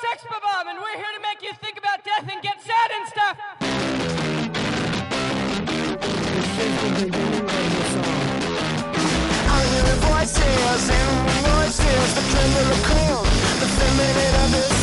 Sex Bomb, and we're here to make you think about death and get sad and stuff. I'm hearing voices and voices, the tremble of cold, the feminine of this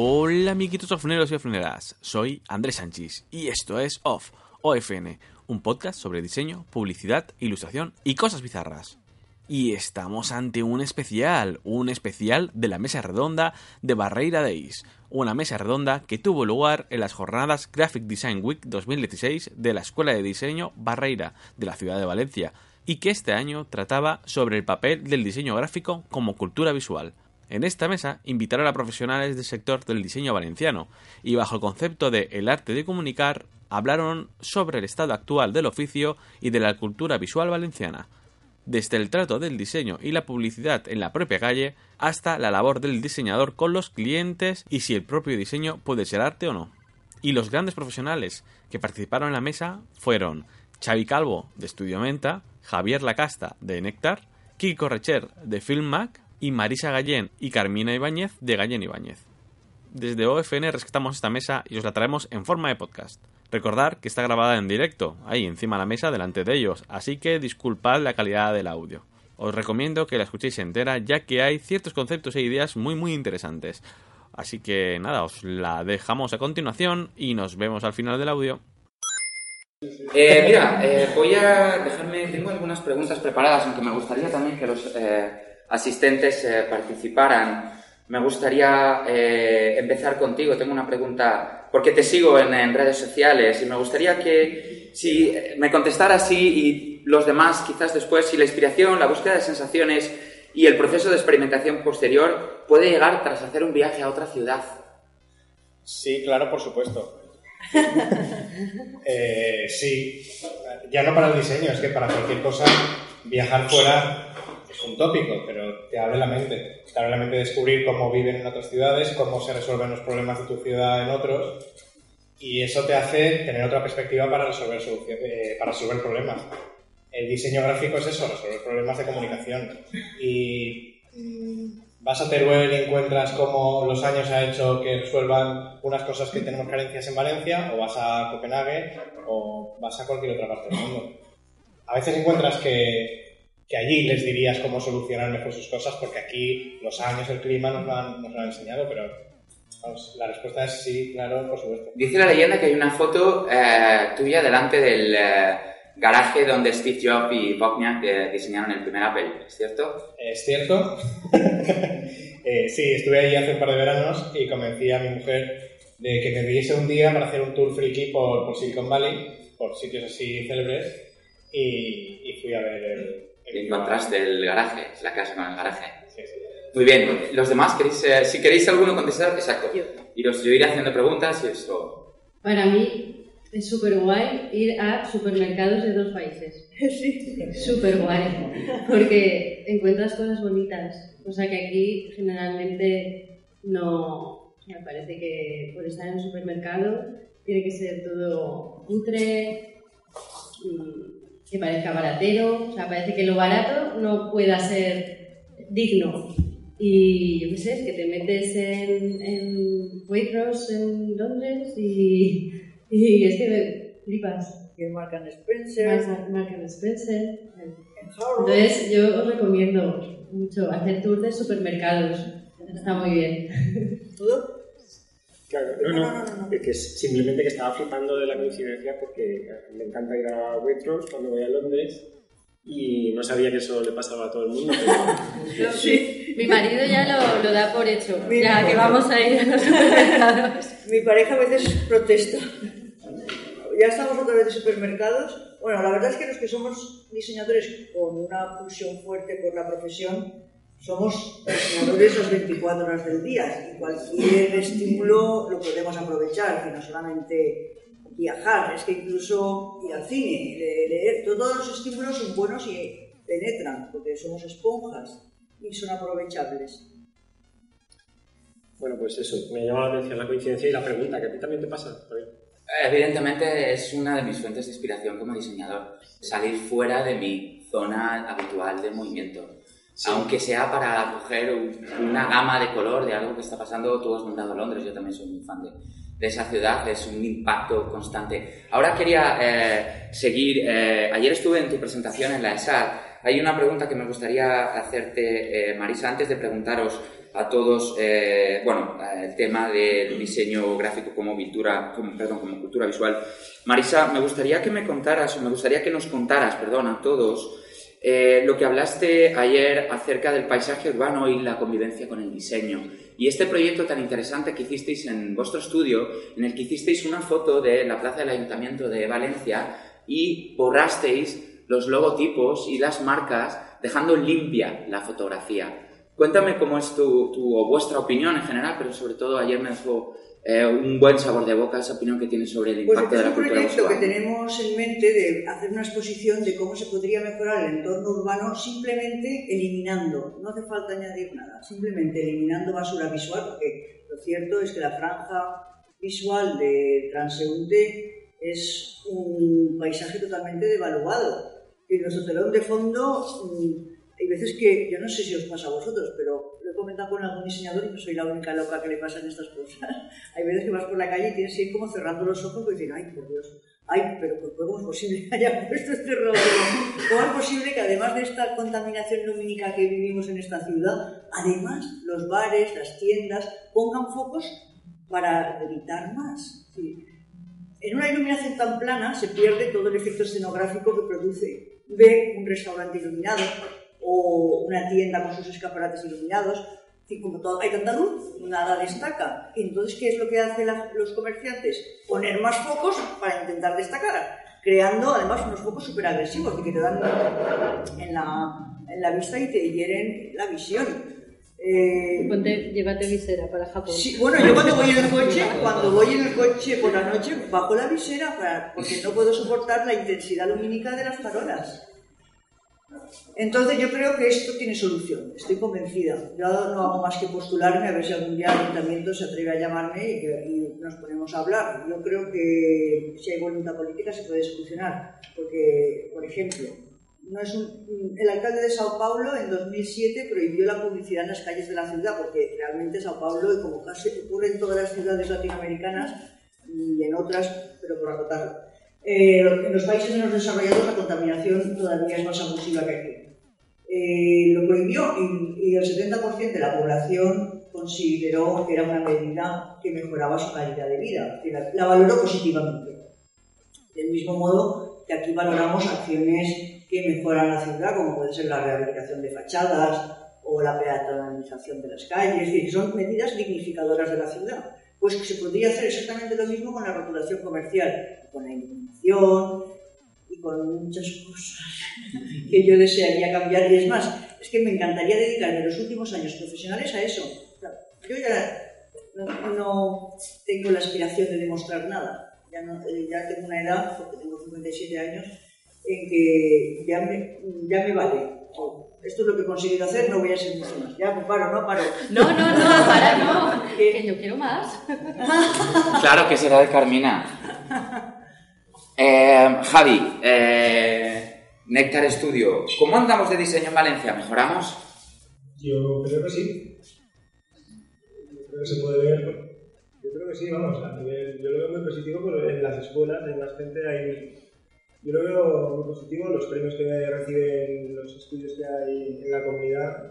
Hola amiguitos ofneros y ofneras, soy Andrés Sánchez y esto es OFF, OFN, un podcast sobre diseño, publicidad, ilustración y cosas bizarras. Y estamos ante un especial, un especial de la mesa redonda de Barreira Days, una mesa redonda que tuvo lugar en las jornadas Graphic Design Week 2016 de la Escuela de Diseño Barreira de la ciudad de Valencia, y que este año trataba sobre el papel del diseño gráfico como cultura visual. En esta mesa invitaron a profesionales del sector del diseño valenciano y bajo el concepto de el arte de comunicar hablaron sobre el estado actual del oficio y de la cultura visual valenciana, desde el trato del diseño y la publicidad en la propia calle hasta la labor del diseñador con los clientes y si el propio diseño puede ser arte o no. Y los grandes profesionales que participaron en la mesa fueron Xavi Calvo de Estudio Menta, Javier Lacasta de Néctar, Kiko Recher de Filmac y Marisa Gallén y Carmina Ibáñez de Gallén Ibáñez. Desde OFN rescatamos esta mesa y os la traemos en forma de podcast. Recordar que está grabada en directo, ahí encima de la mesa delante de ellos, así que disculpad la calidad del audio. Os recomiendo que la escuchéis entera ya que hay ciertos conceptos e ideas muy muy interesantes. Así que nada, os la dejamos a continuación y nos vemos al final del audio. Eh, mira, eh, voy a dejarme, tengo algunas preguntas preparadas, aunque me gustaría también que los eh, asistentes eh, participaran. Me gustaría eh, empezar contigo, tengo una pregunta, porque te sigo en, en redes sociales y me gustaría que si me contestaras sí y los demás quizás después, si la inspiración, la búsqueda de sensaciones y el proceso de experimentación posterior puede llegar tras hacer un viaje a otra ciudad. Sí, claro, por supuesto. Eh, sí, ya no para el diseño, es que para cualquier cosa viajar fuera es un tópico, pero te abre la mente. Te abre la mente descubrir cómo viven en otras ciudades, cómo se resuelven los problemas de tu ciudad en otros, y eso te hace tener otra perspectiva para resolver, eh, para resolver problemas. El diseño gráfico es eso, resolver problemas de comunicación. Y vas a Teruel y encuentras cómo los años ha hecho que resuelvan unas cosas que tenemos carencias en Valencia, o vas a Copenhague, o vas a cualquier otra parte del mundo. A veces encuentras que, que allí les dirías cómo solucionar mejor sus cosas, porque aquí los años, el clima nos lo han, nos lo han enseñado, pero vamos, la respuesta es sí, claro, por supuesto. Dice la leyenda que hay una foto eh, tuya delante del eh, garaje donde Steve Jobs y Wozniak eh, diseñaron el primer Apple, ¿es cierto? Es cierto. Eh, sí, estuve ahí hace un par de veranos y convencí a mi mujer de que me diese un día para hacer un tour friki por, por Silicon Valley, por sitios así célebres, y, y fui a ver el... Y encontraste el garaje, la casa con el garaje. Sí, sí. Muy bien, los demás, queréis, eh, si queréis alguno contestar, exacto. Y os, yo iré haciendo preguntas y eso. Para mí es súper guay ir a supermercados de dos países. Sí. Súper guay. Porque encuentras cosas bonitas. Cosa que aquí generalmente no. Me parece que por estar en un supermercado tiene que ser todo cutre, y que parezca baratero. O sea, parece que lo barato no pueda ser digno. Y yo qué sé, es que te metes en, en Waitrose en Londres y, y es que me flipas. Y en Mark and Spencer, Mark Mark and Spencer. Entonces, yo os recomiendo mucho hacer tours de supermercados. Está muy bien. ¿Todo? Claro, no, no, es que simplemente que estaba flipando de la coincidencia porque me encanta ir a Waitrose cuando voy a Londres y no sabía que eso le pasaba a todo el mundo. Pero... Sí. Mi marido ya lo, lo da por hecho. Mira. Ya que vamos a ir a los supermercados. Mi pareja a veces protesta. Ya estamos otra vez en supermercados. Bueno, la verdad es que los que somos diseñadores con una pulsión fuerte por la profesión, somos diseñadores las 24 horas del día y cualquier estímulo lo podemos aprovechar, que no solamente viajar, es que incluso ir al cine, le- leer, todos los estímulos son buenos y penetran, porque somos esponjas y son aprovechables. Bueno, pues eso, me llama la atención la coincidencia y la pregunta, que a ti también te pasa. Javier. Evidentemente es una de mis fuentes de inspiración como diseñador, salir fuera de mi zona habitual de movimiento. Aunque sea para coger un- una gama de color de algo que está pasando, tú has nombrado Londres, yo también soy muy fan de, esa ciudad, es un impacto constante. Ahora quería eh, seguir, eh, ayer estuve en tu presentación en la ESAD, hay una pregunta que me gustaría hacerte, eh, Marisa, antes de preguntaros a todos, bueno, el tema del diseño gráfico como cultura, como, perdón, como cultura visual. Marisa, me gustaría que me contaras, me gustaría que nos contaras, perdón, a todos, eh, lo que hablaste ayer acerca del paisaje urbano y la convivencia con el diseño. Y este proyecto tan interesante que hicisteis en vuestro estudio, en el que hicisteis una foto de la plaza del Ayuntamiento de Valencia y borrasteis los logotipos y las marcas dejando limpia la fotografía. Cuéntame cómo es tu, tu- o vuestra opinión en general, pero sobre todo ayer me dejó eh, un buen sabor de boca esa opinión que tienes sobre el Pues impacto este de es la un cultura proyecto que tenemos en mente de hacer una exposición de cómo se podría mejorar el entorno urbano simplemente eliminando, no hace falta añadir nada, simplemente eliminando basura visual, porque lo cierto es que la franja visual de transeúnte es un paisaje totalmente devaluado. Y nuestro telón de fondo, mm, hay veces que, yo no sé si os pasa a vosotros, pero lo he comentado con algún diseñador y no soy la única loca que le pasan estas cosas. Hay veces que vas por la calle y tienes que ir como cerrando los ojos y decir, ay, por Dios, ay, pero ¿cómo es posible que haya puesto este rollo? ¿Cómo es posible que además de esta contaminación lumínica que vivimos en esta ciudad, además los bares, las tiendas pongan focos para evitar más? Decir, en una iluminación tan plana se pierde todo el efecto escenográfico que produce. Ve un restaurante iluminado o una tienda con sus escaparates iluminados. Y como todo, hay tanta luz, nada destaca. Entonces, ¿qué es lo que hacen la- los comerciantes? Poner más focos para intentar destacar, creando además unos focos súper agresivos que te dan en la, en la vista y te hieren la visión. Eh, Ponte, llévate visera para Japón. Sí, bueno, yo cuando voy en el coche, cuando voy en el coche por la noche, bajo la visera para- porque no puedo soportar la intensidad lumínica de las farolas. Entonces yo creo que esto tiene solución, estoy convencida. Yo no hago más que postularme a ver si algún día el ayuntamiento se atreve a llamarme y, nos ponemos a hablar. Yo creo que si hay voluntad política se puede solucionar, porque, por ejemplo, no es un- el alcalde de Sao Paulo en 2007 prohibió la publicidad en las calles de la ciudad, porque realmente Sao Paulo, y como casi ocurre en todas las ciudades latinoamericanas y en otras, pero por acotarlo, eh, en los países menos desarrollados la contaminación todavía es más abusiva que aquí. Eh, lo prohibió y, y el 70% de la población consideró que era una medida que mejoraba su calidad de vida, la, la valoró positivamente. Del mismo modo que aquí valoramos acciones que mejoran la ciudad, como puede ser la rehabilitación de fachadas o la peatonalización de las calles, es decir, son medidas dignificadoras de la ciudad. Pues que se podría hacer exactamente lo mismo con la rotulación comercial, con la y con muchas cosas que yo desearía cambiar. Y es más, es que me encantaría dedicarme los últimos años profesionales a eso. Yo ya no, no tengo la aspiración de demostrar nada. Ya, no- ya tengo una edad, porque tengo 57 años, en que ya me, ya me vale. Esto es lo que he conseguido hacer, no voy a ser mucho más. Ya, pues paro, no paro. No, no, no, para no. Que yo quiero más. Claro que será de Carmina. Eh, Javi, eh, Néctar Studio, ¿cómo andamos de diseño en Valencia? ¿Mejoramos? Yo creo que sí. Yo creo que se puede ver. Yo creo que sí, vamos, a nivel, yo lo veo muy positivo, pero en las escuelas hay más gente, hay, yo lo veo muy positivo, los premios que reciben los estudios que hay en la comunidad,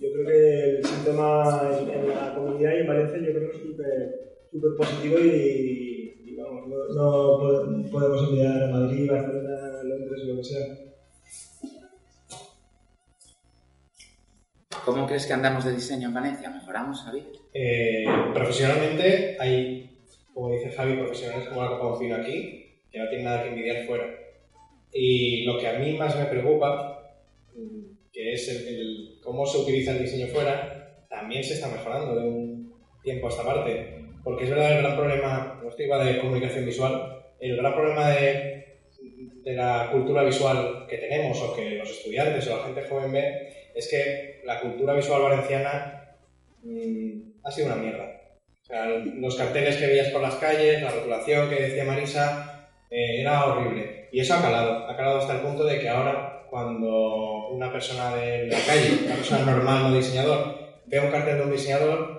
yo creo que el síntoma en, en la comunidad y en Valencia yo creo que es súper positivo y, no, no pod- podemos enviar a Madrid, Barcelona, Londres o lo que sea. ¿Cómo crees que andamos de diseño en Valencia? ¿Mejoramos, Javi? Eh, profesionalmente hay, como dice Javi, profesionales como la que conocido aquí, que no tienen nada que envidiar fuera. Y lo que a mí más me preocupa, que es el, el cómo se utiliza el diseño fuera, también se está mejorando de un tiempo a esta parte. Porque es verdad el gran problema, no estoy de comunicación visual, el gran problema de, de la cultura visual que tenemos o que los estudiantes o la gente joven ve es que la cultura visual valenciana mm, ha sido una mierda. O sea, los carteles que veías por las calles, la rotulación que decía Marisa, eh, era horrible. Y eso ha calado, ha calado hasta el punto de que ahora, cuando una persona de la calle, una persona normal, no diseñador, ve un cartel de un diseñador,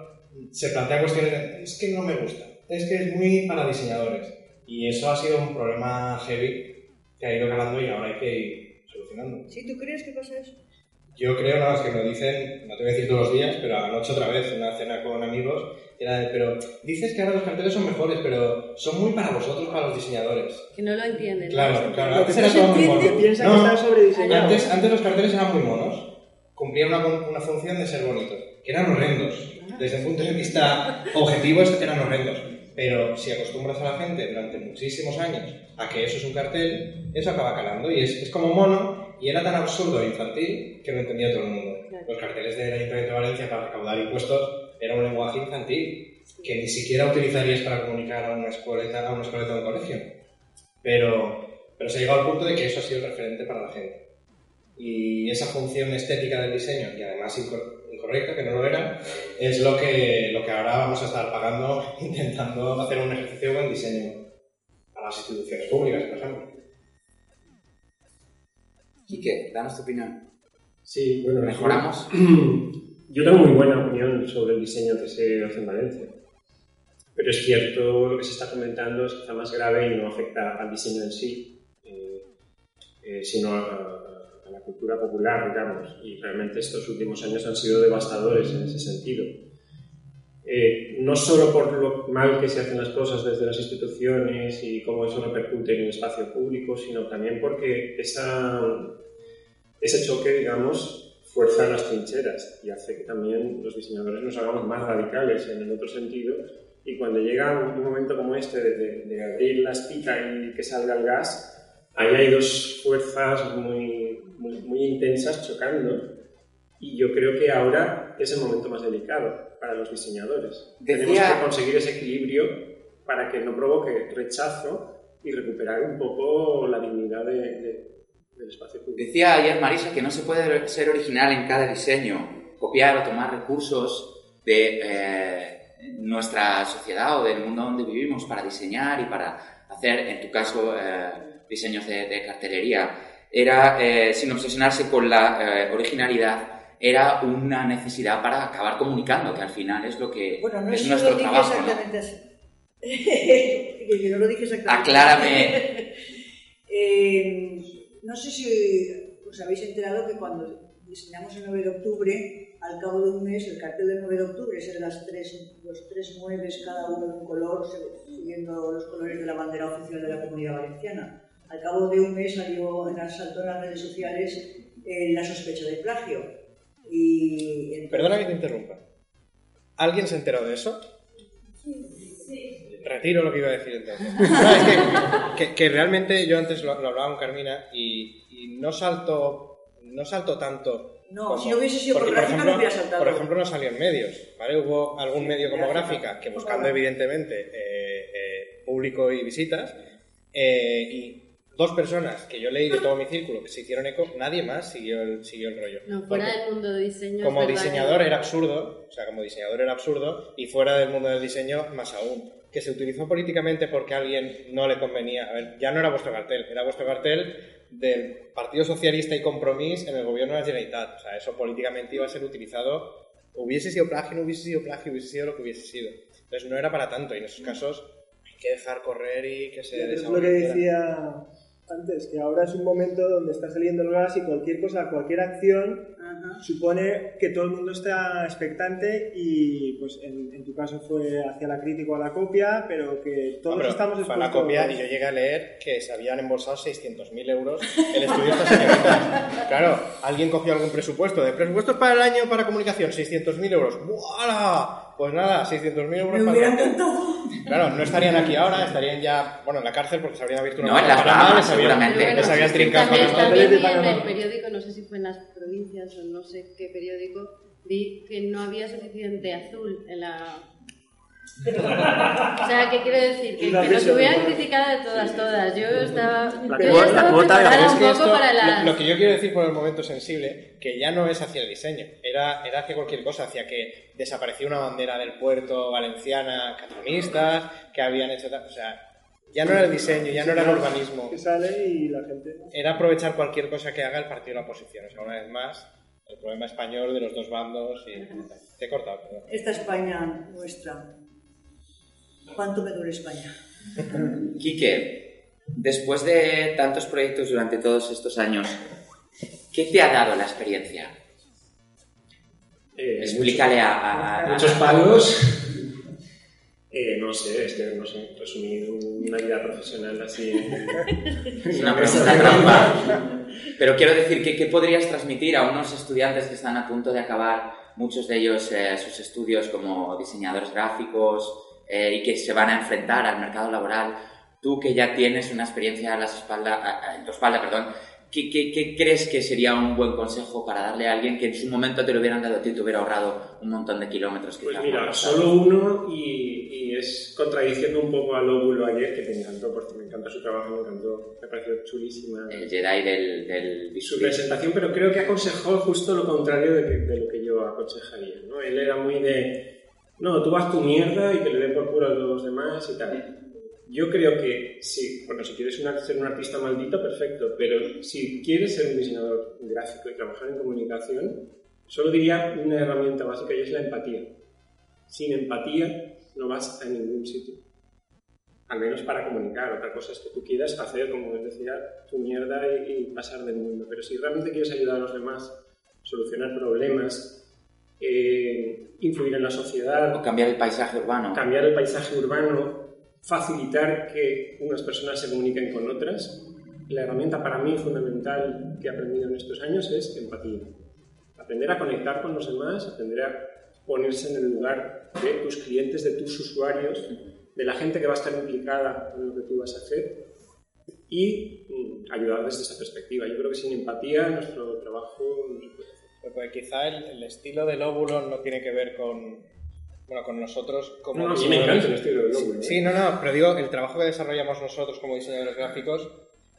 se plantea cuestiones de, es que no me gusta, es que es muy para diseñadores. Y eso ha sido un problema heavy que ha ido calando y ahora hay que ir solucionando. ¿Sí tú crees que pasa eso? Yo creo, no, es que me lo dicen, no te voy a decir todos los días, pero anoche otra vez, en una cena con amigos, era de, pero dices que ahora los carteles son mejores, pero son muy para vosotros, para los diseñadores. Que no lo entienden. ¿no? Claro, claro, que antes era no se todo muy entiende, mono. piensa que No, están sobrediseñados. Antes, antes los carteles eran muy monos, cumplían una, una función de ser bonitos, que eran horrendos. Desde un punto de vista objetivo eran horrendos. Pero si acostumbras a la gente durante muchísimos años a que eso es un cartel, eso acaba calando y es, es como mono y era tan absurdo e infantil que lo entendía todo el mundo. Los carteles del Ayuntamiento de Valencia para recaudar impuestos era un lenguaje infantil que ni siquiera utilizarías para comunicar a una escueleta, a una escueleta o un colegio. Pero, pero se ha llegado al punto de que eso ha sido el referente para la gente. Y esa función estética del diseño, y además incor- incorrecta, que no lo era, es lo que, lo que ahora vamos a estar pagando intentando hacer un ejercicio de buen diseño a las instituciones públicas, por ejemplo. Quique, danos tu opinión. Sí, bueno, ¿Mejoramos? Yo tengo muy buena opinión sobre el diseño que se hace en Valencia. Pero es cierto, lo que se está comentando es quizá más grave y no afecta al diseño en sí, eh, eh, sino a, cultura popular, digamos. Y realmente estos últimos años han sido devastadores en ese sentido. Eh, no solo por lo mal que se hacen las cosas desde las instituciones y cómo eso repercute en el espacio público, sino también porque esa, ese choque, digamos, fuerza las trincheras y hace que también los diseñadores nos hagamos más radicales en el otro sentido. Y cuando llega un momento como este de, de- de abrir la espica y que salga el gas, ahí hay dos fuerzas muy, muy, muy intensas chocando. Y yo creo que ahora es el momento más delicado para los diseñadores. Decía- Tenemos que conseguir ese equilibrio para que no provoque rechazo y recuperar un poco la dignidad de- de- del espacio público. Decía ayer Marisa que no se puede ser original en cada diseño, copiar o tomar recursos de eh, nuestra sociedad o del mundo donde vivimos para diseñar y para hacer, en tu caso, eh, diseños de, de cartelería. Era, eh, sin obsesionarse con la eh, originalidad, era una necesidad para acabar comunicando, que al final es lo que Bueno, no es es nuestro lo dije trabajo. ¿no? exactamente así. Que yo no lo dije exactamente. Aclárame. Eh, no sé si os habéis enterado que cuando diseñamos el 9 de octubre, al cabo de un mes, el cartel del 9 de octubre es de las tres, los tres nueves, cada uno de un color, siguiendo los colores de la bandera oficial de la Comunidad Valenciana. Al cabo de un mes salió en las, saltó en las redes sociales eh, la sospecha de plagio. Y entonces- Perdona que te interrumpa. ¿Alguien se enteró de eso? Retiro lo que iba a decir entonces. No, es que, que- que realmente yo antes lo, lo hablaba con Carmina y, y no salto no salto tanto. No, si no hubiese sido porque, por gráfica, no hubiera saltado. Por ejemplo, no salió en medios. ¿vale? Hubo algún medio como Gráfica. gráfica que Como buscando evidentemente eh, eh, público y visitas eh, y dos personas que yo leí de todo mi círculo que se hicieron eco, nadie más siguió el, siguió el rollo. No, fuera Porque- del mundo de diseño. como verdad diseñador que- era absurdo, o sea, como diseñador era absurdo, y fuera del mundo del diseño más aún. Que se utilizó políticamente porque a alguien no le convenía. A ver, ya no era vuestro cartel, era vuestro cartel del Partido Socialista y Compromís en el gobierno de la Generalitat. O sea, eso políticamente iba a ser utilizado. Hubiese sido plagio, no hubiese sido plagio, hubiese sido lo que hubiese sido. Entonces no era para tanto, y en esos casos hay que dejar correr y que se Pero es lo que decía antes, que ahora es un momento donde está saliendo el gas y cualquier cosa, cualquier acción Ajá. supone que todo el mundo está expectante y pues en, en tu caso fue hacia la crítica o a la copia, pero que todos No, estamos fue a la copia y yo llegué a leer que se habían embolsado 600.000 euros el estudio de estas. Claro, alguien cogió algún presupuesto. ¿De presupuestos para el año para comunicación? 600.000 euros. ¡Buala! Pues nada, 600.000 euros Me para... hubiera encantado. Claro, no estarían aquí ahora, estarían ya, bueno, en la cárcel porque se habrían abierto una No, en las Bahamas, seguramente. Les habían trincado También, también en el periódico, no sé si fue en las provincias o no sé qué periódico, vi que no había suficiente azul en la, O sea, ¿qué quiero decir? Que, que nos hubieran criticado de todas, todas. Yo estaba, La yo cuota- estaba la cuota de preparada Es un que poco esto, para lo- las... lo, que yo quiero decir por el momento sensible, que ya no es hacia el diseño, era, era hacia cualquier cosa, hacia que desapareció una bandera del puerto valenciana catalanistas, que habían hecho o sea, ya no era el diseño, ya no era el urbanismo, Que sale y la gente... era aprovechar cualquier cosa que haga el partido de la oposición, o sea, una vez más, el problema español de los dos bandos y... Te he cortado, perdón. Esta España nuestra. ¿Cuánto me duele España? Quique, después de tantos proyectos durante todos estos años, ¿qué te ha dado la experiencia? Eh, Explícale a... a- a- muchos palos. Eh, no sé, es que no sé, resumir una vida profesional así. Es una pregunta trampa. Pero quiero decir, ¿qué, qué podrías transmitir a unos estudiantes que están a punto de acabar, muchos de ellos eh, sus estudios como diseñadores gráficos eh, y que se van a enfrentar al mercado laboral? Tú que ya tienes una experiencia a las espalda, a- a- en tu espalda, perdón, ¿qué, qué, qué crees que sería un buen consejo para darle a alguien que en su momento te lo hubieran dado a ti y te hubiera ahorrado un montón de kilómetros? Pues mira, solo uno y, y es contradiciendo un poco a Lóbulo ayer, que me encantó, porque me encanta su trabajo, me encantó, me pareció chulísima El Jedi del, del su presentación, pero creo que aconsejó justo lo contrario de, que- de lo que yo aconsejaría, ¿no? Él era muy de, no, tú haz tu mierda y que le den por culo a los demás y tal. Yo creo que sí, bueno, si quieres una- ser un artista maldito, perfecto, pero si quieres ser un diseñador gráfico y trabajar en comunicación, solo diría una herramienta básica y es la empatía. Sin empatía no vas a ningún sitio. Al menos para comunicar. Otra cosa es que tú quieras hacer, como decía, tu mierda y, y pasar del mundo. Pero si realmente quieres ayudar a los demás, solucionar problemas, eh, influir en la sociedad, O cambiar el paisaje urbano. cambiar el paisaje urbano, facilitar que unas personas se comuniquen con otras, la herramienta para mí fundamental que he aprendido en estos años es empatía. Aprender a conectar con los demás, aprender a ponerse en el lugar de tus clientes, de tus usuarios, de la gente que va a estar implicada en lo que tú vas a hacer y mm, ayudar desde esa perspectiva. Yo creo que sin empatía nuestro trabajo no se puede hacer. Porque quizá el, el estilo del óvulo no tiene que ver con, bueno, con nosotros como No, no, sí me encanta el estilo del Lóbulo, ¿eh? Sí, no, no, pero digo, el trabajo que desarrollamos nosotros como diseñadores gráficos,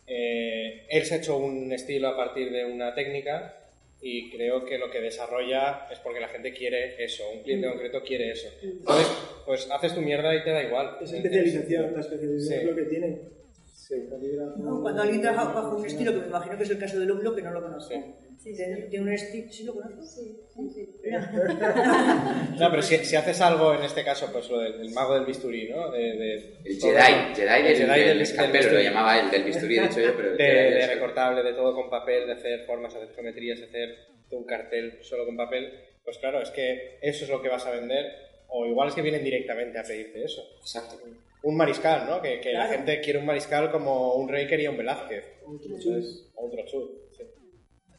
eh, él se ha hecho un estilo a partir de una técnica y creo que lo que desarrolla es porque la gente quiere eso, un cliente concreto quiere eso. Entonces, pues haces tu mierda y te da igual. Es especialización, la especialización Sí. es lo que tiene. Calígrafo. ¿no? Cuando alguien trabaja bajo un estilo, que me imagino que es el caso del óvulo, que no lo conozco. Sí, Tiene, tiene un estilo, ¿sí lo conozco? Sí, sí, sí. No, pero si, si haces algo, en este caso, pues lo del el mago del bisturí, ¿no? De, de- El todo- Jedi, Jedi del, el Jedi del del- lo llamaba el del bisturí, de hecho yo, pero... de, de recortable, de todo con papel, de hacer formas, hacer geometrías, de hacer un cartel solo con papel, pues claro, es que eso es lo que vas a vender, o igual es que vienen directamente a pedirte eso. Exacto. Un mariscal, ¿no? Que, que la Claro. gente quiere un mariscal como un rey quería un Velázquez. O un Trochut, sí. Hay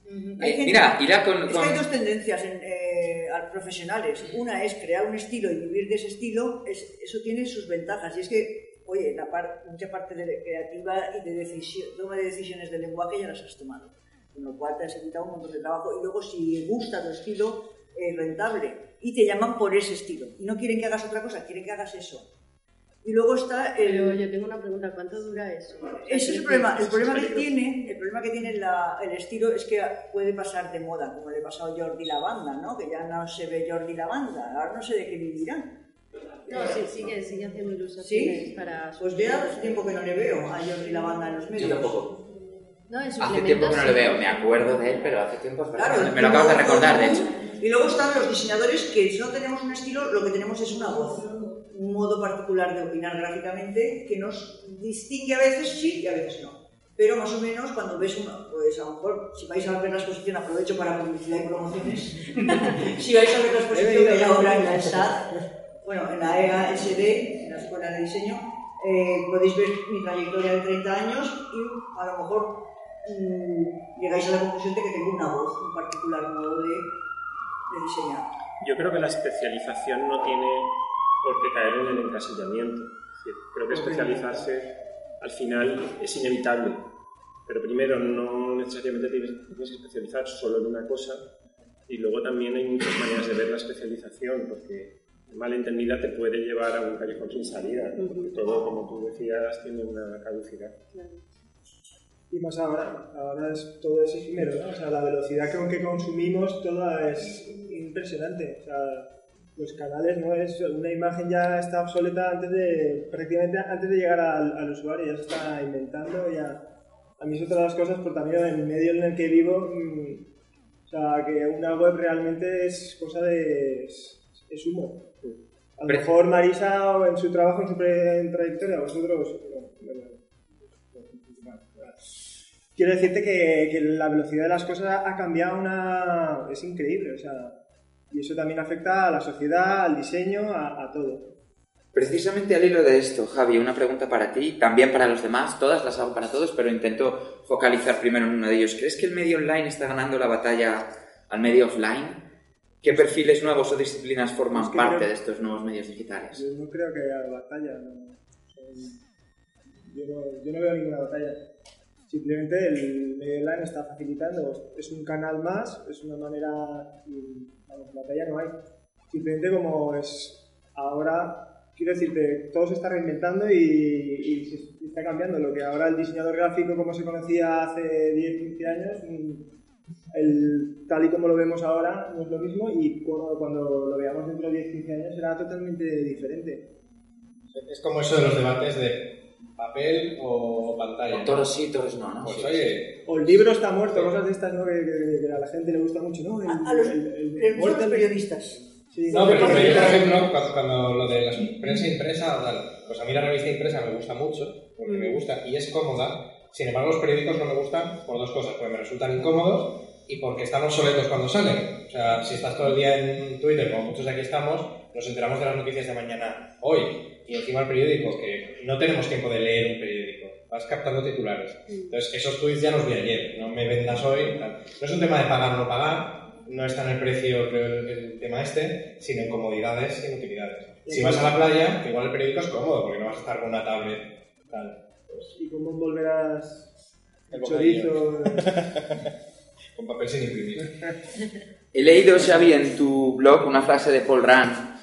Eh, mira, irá con... Es que con- hay dos tendencias en, eh, a- profesionales. Una es crear un estilo y vivir de ese estilo. Es- eso tiene sus ventajas. Y es que, oye, la par- mucha parte de creativa y de decisión, toma de decisiones del lenguaje ya las has tomado. Con lo cual te has evitado un montón de trabajo. Y luego, si gusta tu estilo, es rentable. Y te llaman por ese estilo. Y no quieren que hagas otra cosa, quieren que hagas eso. Y luego está el, Pero yo tengo una pregunta, ¿cuánto dura eso? ese es el problema. El problema que tiene, el problema que tiene la- el estilo es que puede pasar de moda, como le pasó a Jordi Lavanda, ¿no? Que ya no se ve Jordi Lavanda. Ahora no sé de qué vivirán. No, sí, sigue, sigue haciendo ilustraciones ¿Sí? para... Pues ya hace tiempo que no le veo a Jordi Lavanda en los medios. Yo tampoco. No, Hace tiempo que no lo veo, me acuerdo de él, pero hace tiempo es verdad. Claro, me lo acabas de recordar, de hecho. Y luego están los diseñadores que si no tenemos un estilo, lo que tenemos es una voz, un modo particular de opinar gráficamente que nos distingue a veces sí y a veces no. Pero más o menos cuando ves una, pues a lo mejor si vais a ver la exposición, aprovecho para publicidad y promociones, si vais a ver la exposición que hay ahora en la ESAD, bueno, en la EASD, en la Escuela de Diseño, eh, podéis ver mi trayectoria de 30 años y a lo mejor mm, llegáis a la conclusión de que tengo una voz, un particular modo de, de diseñar. Yo creo que la especialización no tiene por qué caer en el encasillamiento. Es decir, creo que especializarse al final es inevitable. Pero primero, no necesariamente tienes, tienes que especializar solo en una cosa. Y luego también hay muchas maneras de ver la especialización, porque malentendida te puede llevar a un callejón sin salida, ¿no? porque todo, como tú decías, tiene una caducidad. Y más ahora, ahora es, todo es efímero, ¿no? O sea, la velocidad con que consumimos toda es impresionante. O sea, los canales, ¿no? Es, una imagen ya está obsoleta antes de, prácticamente antes de llegar al, al usuario, ya se está inventando, ya... A mí es otra de las cosas, por también en el medio en el que vivo, mm, o sea, que una web realmente es cosa de... es, es humo. A lo mejor Marisa en su trabajo, en su trayectoria, vosotros... Quiero decirte que, que la velocidad de las cosas ha cambiado una... es increíble, o sea, y eso también afecta a la sociedad, al diseño, a, a todo. Precisamente al hilo de esto, Javi, una pregunta para ti, también para los demás, todas las hago para todos, pero intento focalizar primero en uno de ellos. ¿Crees que el medio online está ganando la batalla al medio offline? ¿Qué perfiles nuevos o disciplinas forman Es que parte creo- de estos nuevos medios digitales? Yo no creo que haya batalla, no. Yo no, yo no veo ninguna batalla. Simplemente el medio online está facilitando, es un canal más, es una manera, y, vamos, batalla no hay. Simplemente como es ahora, quiero decirte, todo se está reinventando y, y se está cambiando. Lo que ahora el diseñador gráfico como se conocía hace 10, 15 años, mm, el, tal y como lo vemos ahora no es lo mismo y cuando, cuando lo veamos dentro de 10, 15 años será totalmente diferente. Es como eso de los debates de papel o pantalla. Toros sí, toros no, ¿no? Pues Sí. oye, O el libro está muerto, cosas de estas ¿no? que, que- que a la gente le gusta mucho, ¿no? El, A, a los, el- el- muerto el- periodistas. Sí, No, pero, pero yo, por ejemplo, cuando, cuando lo de la prensa impresa, tal, pues a mí la revista impresa me gusta mucho, porque me gusta y es cómoda. Sin embargo, los periódicos no me gustan por dos cosas, porque me resultan incómodos y porque están obsoletos cuando salen. O sea, si estás todo el día en Twitter, como muchos de aquí estamos, nos enteramos de las noticias de mañana hoy. Y encima el periódico, que no tenemos tiempo de leer un periódico, vas captando titulares. Entonces, esos tweets ya los vi ayer, no me vendas hoy. tal. No es un tema de pagar o no pagar, no está en el precio creo, el, el tema este, sino en comodidades y en utilidades. Si vas a la playa, igual el periódico es cómodo, porque no vas a estar con una tablet. Tal. ¿Y cómo envolverás el El chorizo? Con papel sin imprimir. He leído, Xavi, en tu blog una frase de Paul Rand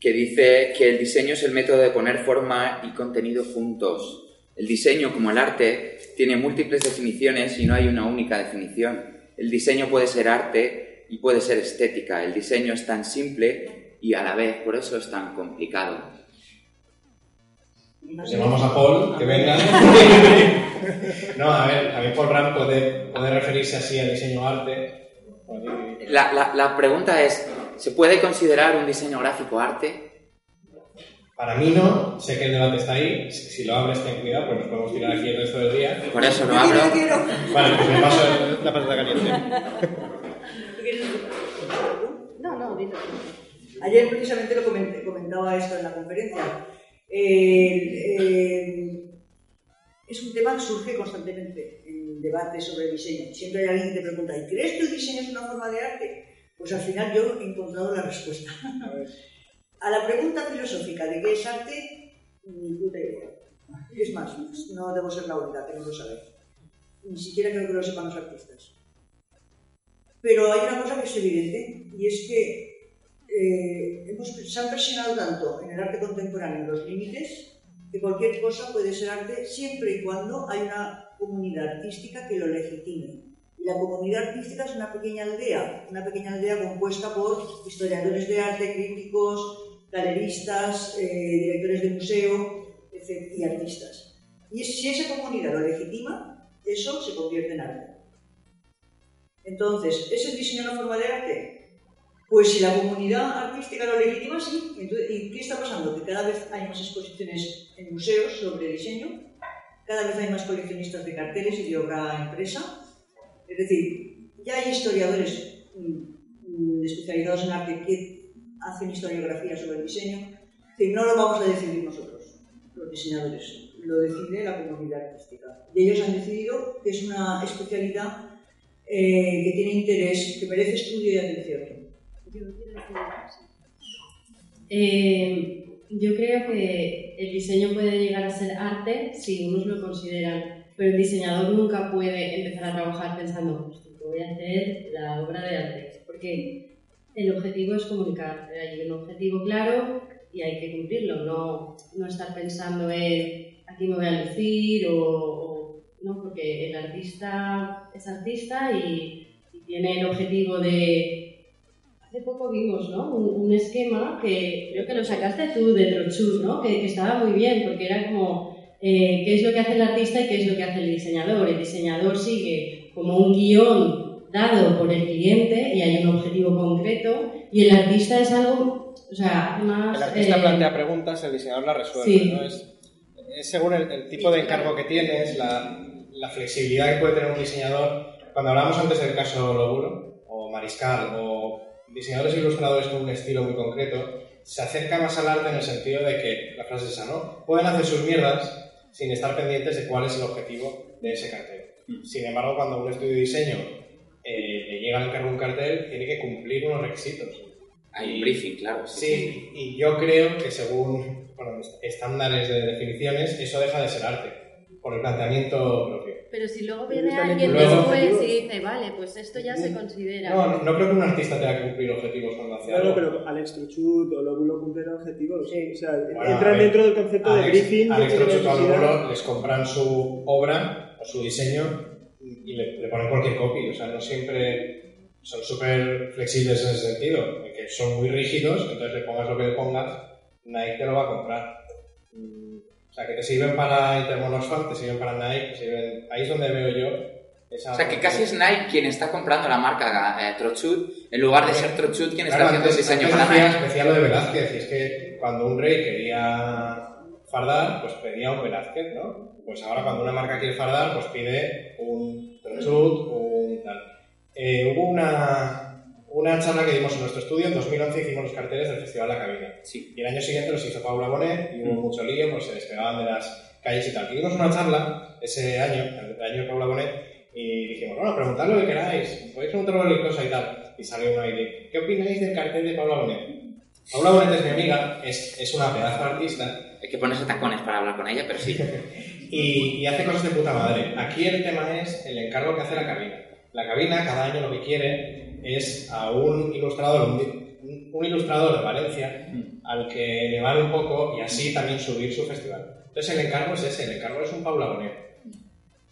que dice que el diseño es el método de poner forma y contenido juntos. El diseño, como el arte, tiene múltiples definiciones y no hay una única definición. El diseño puede ser arte y puede ser estética. El diseño es tan simple y a la vez por eso es tan complicado. Llamamos a Paul, que venga. no, a ver, a mí Paul Rand puede, puede referirse así al diseño arte. La, la- la pregunta es, ¿se puede considerar un diseño gráfico arte? Para mí no, sé que el debate está ahí. Si lo abres, ten cuidado, pues nos podemos tirar aquí el resto del día. Por eso lo abro. Vale, pues me paso el- la patata caliente. ¿Tú quieres decir algo? No, no, dilo. Ayer precisamente lo comenté- comentaba esto en la conferencia. Eh, eh, es un tema que surge constantemente en debates sobre diseño. Siempre hay alguien que te pregunta, ¿y crees que el diseño es una forma de arte? Pues al final yo he encontrado la respuesta. A la pregunta filosófica de qué es arte, ni puta idea. Es más, no debo ser la única que no lo sabe. Ni siquiera creo que lo sepan los artistas. Pero hay una cosa que es evidente, y es que eh, hemos, se han presionado tanto en el arte contemporáneo los límites que cualquier cosa puede ser arte siempre y cuando hay una comunidad artística que lo legitime. La comunidad artística es una pequeña aldea, una pequeña aldea compuesta por historiadores de arte, críticos, galeristas, eh, directores de museo y artistas. Y si esa comunidad lo legitima, eso se convierte en arte. Entonces, ¿es el diseño una forma de arte? Pues si la comunidad artística lo legitima, sí. ¿Y qué está pasando? Que cada vez hay más exposiciones en museos sobre diseño, cada vez hay más coleccionistas de carteles y de obra impresa. Es decir, ya hay historiadores mm, mm, especializados en arte que hacen historiografía sobre el diseño. Decir, no lo vamos a decidir nosotros, los diseñadores, lo decide la comunidad artística. Y ellos han decidido que es una especialidad eh, que tiene interés, que merece estudio y atención. Eh, yo creo que el diseño puede llegar a ser arte si unos lo consideran, pero el diseñador nunca puede empezar a trabajar pensando, "Hostia, que voy a hacer la obra de arte, porque el objetivo es comunicar. Hay un objetivo claro y hay que cumplirlo, no, no estar pensando en aquí me voy a lucir o, o- no, porque el artista es artista y, y tiene el objetivo de Hace poco vimos ¿no? un, un esquema que creo que lo sacaste tú de Trochut, ¿no? que, que estaba muy bien, porque era como eh, qué es lo que hace el artista y qué es lo que hace el diseñador. El diseñador sigue como un guion dado por el cliente y hay un objetivo concreto, y el artista es algo, o sea, más... El artista eh, plantea preguntas, el diseñador las resuelve. Sí. ¿no? Es, es según el, el tipo de encargo que tienes, la, la flexibilidad que puede tener un diseñador. Cuando hablábamos antes del caso Lóbulo, o Mariscal, o diseñadores ilustradores con un estilo muy concreto, se acerca más al arte en el sentido de que, la frase es esa, ¿no? Pueden hacer sus mierdas sin estar pendientes de cuál es el objetivo de ese cartel. Sin embargo, cuando un estudio de diseño eh, le llega al encargo un cartel, tiene que cumplir unos requisitos. Hay un briefing, claro. Sí, y yo creo que según bueno, estándares de definiciones, eso deja de ser arte, por el planteamiento propio. Pero si luego viene alguien después y dice, vale, pues esto ya se considera... No, no, no creo que un artista tenga que cumplir objetivos cuando hace No, algo. pero Alex Truchut o Lóbulo cumplen objetivos. O sea, Bueno, entran Alex- dentro del concepto de Alex- briefing. que Alex Trochut o. Lóbulo les compran su obra o su diseño y le, le ponen cualquier copy. O sea, no siempre son súper flexibles en ese sentido, de que son muy rígidos, entonces le pongas lo que le pongas, Nike te lo va a comprar. O sea, que te sirven para Intermonoxfam, te sirven para Nike, te sirven... ahí es donde veo yo esa... O sea, que casi es Nike quien está comprando la marca eh, Trochut, en lugar de ser Trochut quien está Claro, haciendo el antes, diseño antes para Nike. especial lo de Velázquez, y es que cuando un rey quería fardar, pues pedía un Velázquez, ¿no? Pues ahora cuando una marca quiere fardar, pues pide un Trochut, un tal. Eh, hubo una, una charla que dimos en nuestro estudio, en 2011 hicimos los carteles del Festival La Cabina. Sí. Y el año siguiente los hizo Paula Bonet y hubo mucho lío, pues se despegaban de las calles y tal. Y dimos una charla ese año, el año de Paula Bonet, y dijimos, bueno, preguntad lo que queráis, podéis preguntar cualquier cosa y tal. Y salió uno ahí de, ¿qué opináis del cartel de Paula Bonet? Paula Bonet es mi amiga, es, es una pedazo de artista Hay que ponerse tacones para hablar con ella, pero sí. y, y hace cosas de puta madre. Aquí el tema es el encargo que hace la cabina. La cabina cada año lo que quiere es a un ilustrador, un, un ilustrador de Valencia al que le vale un poco y así también subir su festival. Entonces el encargo es ese, el encargo es un Paula Bonet.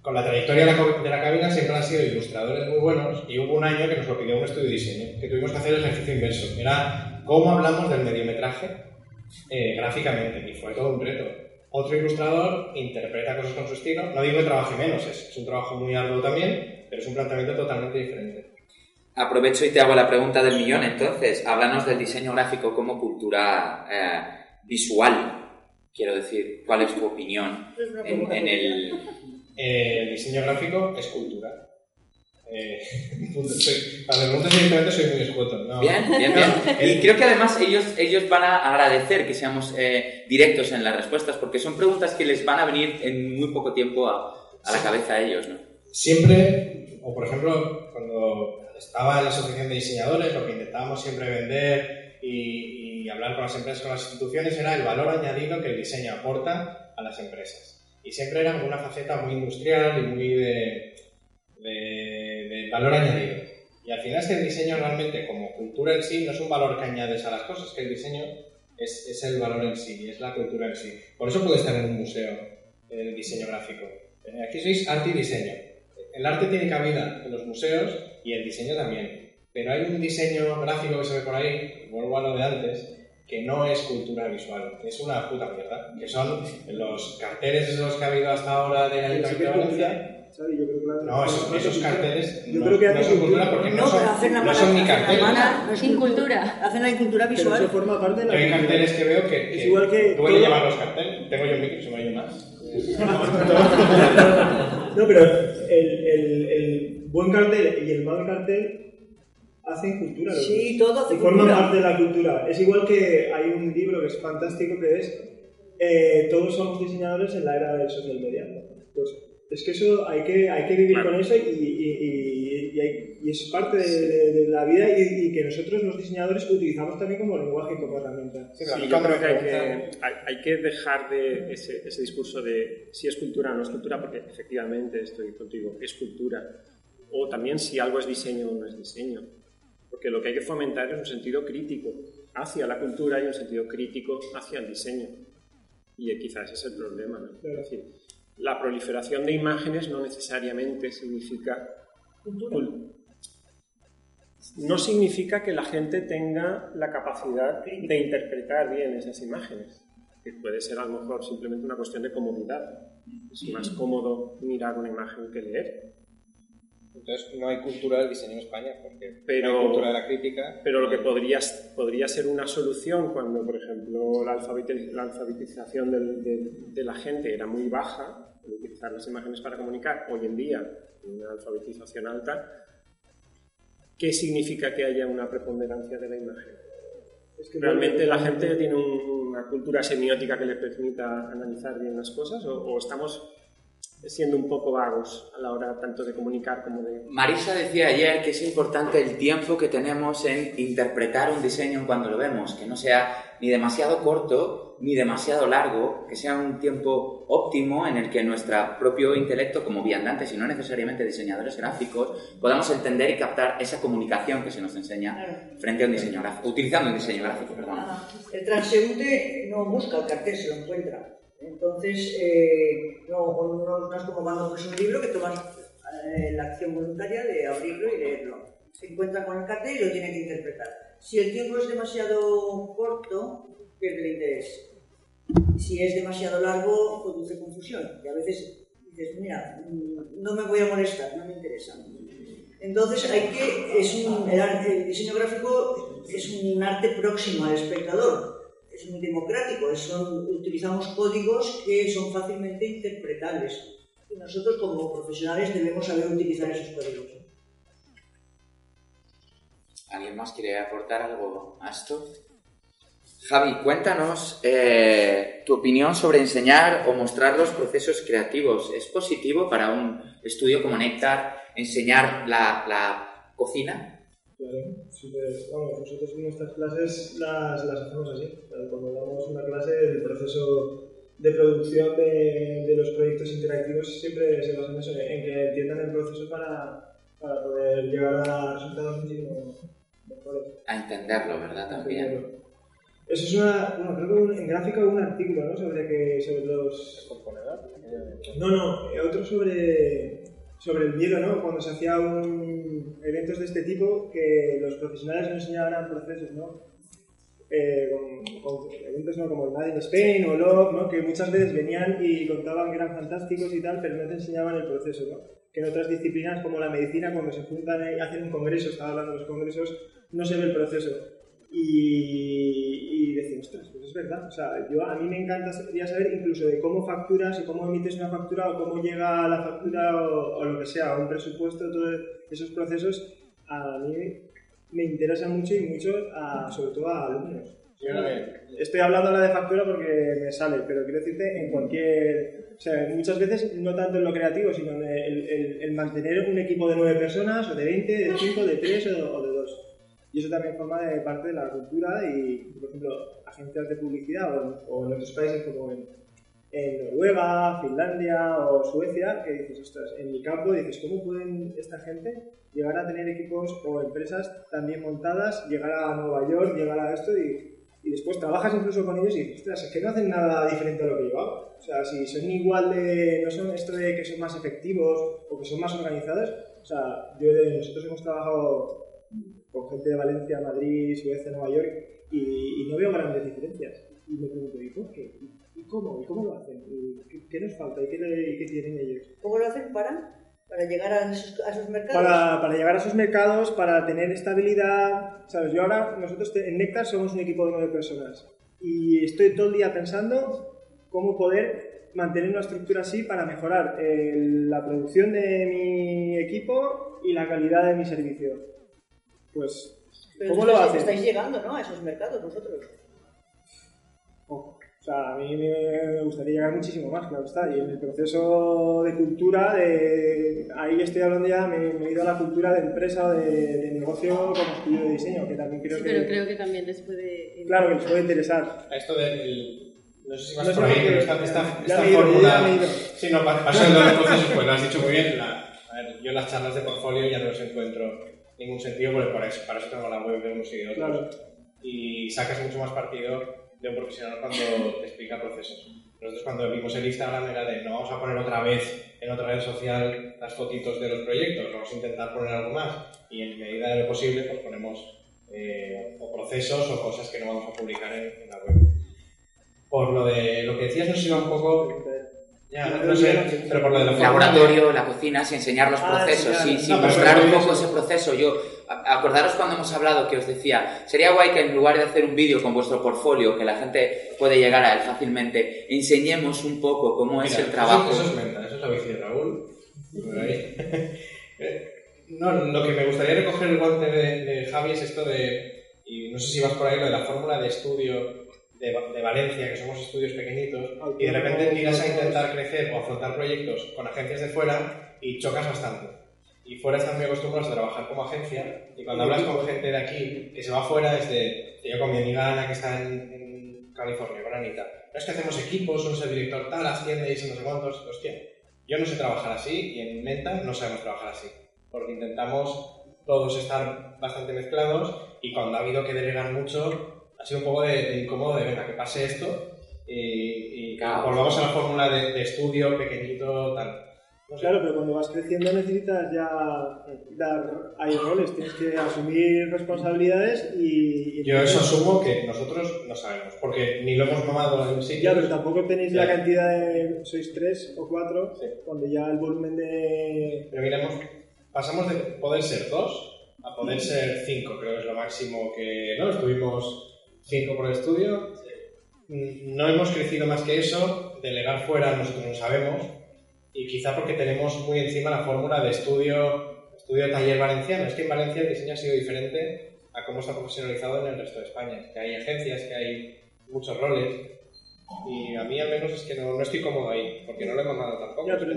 Con la trayectoria de la, de la cabina siempre han sido ilustradores muy buenos y hubo un año que nos lo pidió un estudio de diseño, que tuvimos que hacer el ejercicio inverso. Era cómo hablamos del mediometraje eh, gráficamente y fue todo un reto. Otro ilustrador interpreta cosas con su estilo, no digo que trabaje menos, es, es un trabajo muy arduo también, pero es un planteamiento totalmente diferente. Aprovecho y te hago la pregunta del millón, entonces. Háblanos del diseño gráfico como cultura eh, visual. Quiero decir, ¿cuál es tu opinión en, en el... Eh, el diseño gráfico es cultura. Eh. Soy- para las preguntas directamente soy muy escueto. ¿no? Bien, bien, bien. Y creo que además ellos, ellos van a agradecer que seamos eh, directos en las respuestas, porque son preguntas que les van a venir en muy poco tiempo a, a la cabeza a ellos, ¿no? Siempre, o por ejemplo, cuando estaba en la asociación de diseñadores, lo que intentábamos siempre vender y, y hablar con las empresas, con las instituciones, era el valor añadido que el diseño aporta a las empresas. Y siempre era una faceta muy industrial y muy de, de- de valor añadido. Y al final es que el diseño realmente, como cultura en sí, no es un valor que añades a las cosas, que el diseño es, es el valor en sí, es la cultura en sí. Por eso puede estar en un museo el diseño gráfico. Eh, Aquí sois arte y diseño. El arte tiene cabida en los museos y el diseño también. Pero hay un diseño gráfico que se ve por ahí, vuelvo a lo de antes, que no es cultura visual, es una puta mierda. Que son los carteles esos que ha habido hasta ahora del Ayuntamiento de Valencia. ¿sabes? Yo creo que la- No, esos, no esos carteles Yo no, creo que no son cultura porque no, No, pero son, hacen la no mala- son ni hacen la carteles. mala- no es Sin cultura. Hacen la cultura Pero visual. eso forma parte de la hay cultura. carteles que veo que, que Es igual que tú voy a todo- llevar los carteles. Tengo yo un micro, si no hay más. No, pero el, el, el buen cartel y el mal cartel hacen cultura. los Sí, todo hace Y forman parte de la cultura. Es igual que hay un libro que es fantástico que es eh, Todos somos diseñadores en la era del social media. Pues es que eso hay que, hay que vivir Claro. con eso y, y, y- y hay- y es parte de, de- de la vida y, y que nosotros los diseñadores utilizamos también como lenguaje y como herramienta. Sí, Sí, yo creo que hay, que hay, hay que dejar de ese, ese discurso de si es cultura o no es cultura, porque efectivamente estoy contigo, es cultura. O también si algo es diseño o no es diseño. Porque lo que hay que fomentar es un sentido crítico hacia la cultura y un sentido crítico hacia el diseño. Y quizás ese es el problema. ¿no? Es decir, la proliferación de imágenes no necesariamente significa cul- no significa que la gente tenga la capacidad de interpretar bien esas imágenes, que puede ser a lo mejor simplemente una cuestión de comodidad. Es más cómodo mirar una imagen que leer. Entonces no hay cultura del diseño en España, porque Pero- no hay cultura de la crítica. Pero lo que podría, podría ser una solución cuando, por ejemplo, la, alfabeti- la alfabetización del- del- de la gente era muy baja, utilizar las imágenes para comunicar, hoy en día una alfabetización alta, ¿qué significa que haya una preponderancia de la imagen? Es que ¿Realmente la gente tiene un- una cultura semiótica que le permita analizar bien las cosas o, o estamos siendo un poco vagos a la hora tanto de comunicar como de... Marisa decía ayer que es importante el tiempo que tenemos en interpretar un diseño cuando lo vemos, que no sea ni demasiado corto ni demasiado largo, que sea un tiempo óptimo en el que nuestro propio intelecto, como viandantes y no necesariamente diseñadores gráficos, podamos entender y captar esa comunicación que se nos enseña frente a un diseño gráfico, utilizando un diseño gráfico, perdón. Ajá. El transeúnte no busca el cartel, se lo encuentra. Entonces, eh, no, no- no es como cuando coges un libro que tomas eh, la acción voluntaria de abrirlo y leerlo. Se encuentra con el cartel y lo tiene que interpretar. Si el tiempo es demasiado corto, pierde interés. Si es demasiado largo, produce confusión. Y a veces dices, mira, no me voy a molestar, no me interesa. Entonces hay que, es un, el, el diseño gráfico es un arte próximo al espectador, es muy democrático, son- utilizamos códigos que son fácilmente interpretables. Y nosotros como profesionales debemos saber utilizar esos códigos. ¿Alguien más quiere aportar algo a esto? Javi, cuéntanos eh, tu opinión sobre enseñar o mostrar los procesos creativos. ¿Es positivo para un estudio como Néctar enseñar la, la cocina? Claro, súper- vamos, nosotros en nuestras clases las, las hacemos así. Cuando damos una clase, el proceso de producción de, de los proyectos interactivos siempre se basa en eso, en que entiendan el proceso para, para poder llegar a resultados muchísimo mejores. A entenderlo, ¿verdad? También. Eso es una, bueno, creo que un- en gráfica hubo un artículo, ¿no? Sobre que, sobre los... No, no, otro sobre, sobre el miedo, ¿no? Cuando se hacía un, eventos de este tipo, que los profesionales no enseñaban procesos, ¿no? Eh, con, con eventos ¿no? como el Made in Spain o Love, ¿no? que muchas veces venían y contaban que eran fantásticos y tal, pero no te enseñaban el proceso. ¿no? Que en otras disciplinas como la medicina, cuando se juntan y hacen un congreso, estaba hablando de los congresos, no se ve el proceso. Y, y decir, ostras, pues es verdad. O sea, yo, a mí me encantaría saber incluso de cómo facturas y cómo emites una factura o cómo llega la factura o, o lo que sea, un presupuesto, todos esos procesos, a mí me interesa mucho y mucho, a- sobre todo a alumnos. Yo Estoy hablando ahora de factura porque me sale, pero quiero decirte en cualquier... O sea, muchas veces no tanto en lo creativo, sino en el, el- el mantener un equipo de nueve personas, o de 20, de 5, de 3 o, o de 2. Y eso también forma de parte de la cultura y, por ejemplo, agencias de publicidad o, o en otros países como en, en Noruega, Finlandia o Suecia, que dices, ostras, en mi campo dices, ¿cómo pueden esta gente llegar a tener equipos o empresas tan bien montadas, llegar a Nueva York, llegar a esto y, y después trabajas incluso con ellos y dices, ostras, es que no hacen nada diferente a lo que yo hago. O sea, si son igual de, no son esto de que son más efectivos o que son más organizados, o sea, yo, nosotros hemos trabajado con gente de Valencia, Madrid, Suecia, Nueva York y, y no veo grandes diferencias. Y me pregunto, ¿y por qué? ¿Y cómo? ¿Y cómo lo hacen? ¿Y qué, qué nos falta? ¿Y qué, qué tienen ellos? ¿Cómo lo hacen para? Para llegar a esos, a esos mercados. Para, para llegar a esos mercados, para tener estabilidad. ¿Sabes? Yo ahora, nosotros en Nectar somos un equipo de nueve personas y estoy todo el día pensando cómo poder mantener una estructura así para mejorar eh, la producción de mi equipo y la calidad de mi servicio. Pues, Pero ¿cómo estáis, lo hacen? estáis llegando, ¿no? A esos mercados vosotros. Poco. O sea, a mí me gustaría llegar muchísimo más, claro está. Y en el proceso de cultura, de... ahí estoy hablando ya, me, me he ido a la cultura de empresa de, de negocio como estudio de diseño, que también creo Sí, que... pero creo que también les puede... Claro, que les puede interesar. A esto del... No sé si vas No sé por ahí, pero esta, esta, esta ido, fórmula... Sí, no, pa- pasando los procesos, pues lo has dicho muy bien. La- a ver, yo las charlas de portfolio ya no los encuentro ningún sentido, porque para eso, para eso tengo la web de unos y de otros. Claro. Y sacas mucho más partido de un profesional cuando te explica procesos. Nosotros cuando vimos el Instagram era de no vamos a poner otra vez en otra red social las fotitos de los proyectos, vamos a intentar poner algo más y en medida de lo posible pues ponemos eh, o procesos o cosas que no vamos a publicar en, en la web. Por lo de lo que decías nos iba un poco... Ya, no sé, pero por lo de la laboratorio, la cocina, sí, enseñar los Ah, procesos, sí, claro. sí, No, mostrar un poco ese proceso. Yo, acordaros cuando hemos hablado que os decía, sería guay que en lugar de hacer un vídeo con vuestro portfolio, que la gente puede llegar a él fácilmente, enseñemos un poco cómo es Mira, el trabajo. Eso, eso es menta, eso es la bici de Raúl. Eh, no, lo que me gustaría recoger el guante de, de Javi es esto de, y no sé si vas por ahí, lo de la fórmula de estudio de, Va- de Valencia, que somos estudios pequeñitos, y de repente tiras a intentar crecer o afrontar proyectos con agencias de fuera y chocas bastante. Y fuera están muy acostumbrados a trabajar como agencia, y cuando hablas con gente de aquí que se va fuera es de, yo con mi amiga Ana que está en, en California, con Anita, no es que hacemos equipos, uno es el director tal, asciende y no sé cuántos, hostia, yo no sé trabajar así y en Menta no sabemos trabajar así, porque intentamos todos estar bastante mezclados y cuando ha habido que delegar mucho ha sido un poco de, de incómodo de venga, que pase esto y, y Claro. volvamos a la fórmula de, de estudio pequeñito, tal. Sé. Claro, pero cuando vas creciendo necesitas ya dar, hay roles, tienes que asumir responsabilidades y... y Yo eso asumo que nosotros no sabemos, porque ni lo hemos mamado en sitio. Ya, pero tampoco tenéis la Ya. cantidad de... sois tres o cuatro, Sí. cuando ya el volumen de... Pero miremos, pasamos de poder ser dos a poder ser cinco, creo que es lo máximo que... ¿no? Estuvimos cinco por el estudio. No hemos crecido más que eso, delegar fuera nosotros no sabemos, y quizá porque tenemos muy encima la fórmula de estudio, estudio taller valenciano. Es que en Valencia el diseño ha sido diferente a cómo está profesionalizado en el resto de España, que hay agencias, que hay muchos roles, y a mí al menos es que no, no estoy cómodo ahí, porque no lo he mamado tampoco. Ya, pero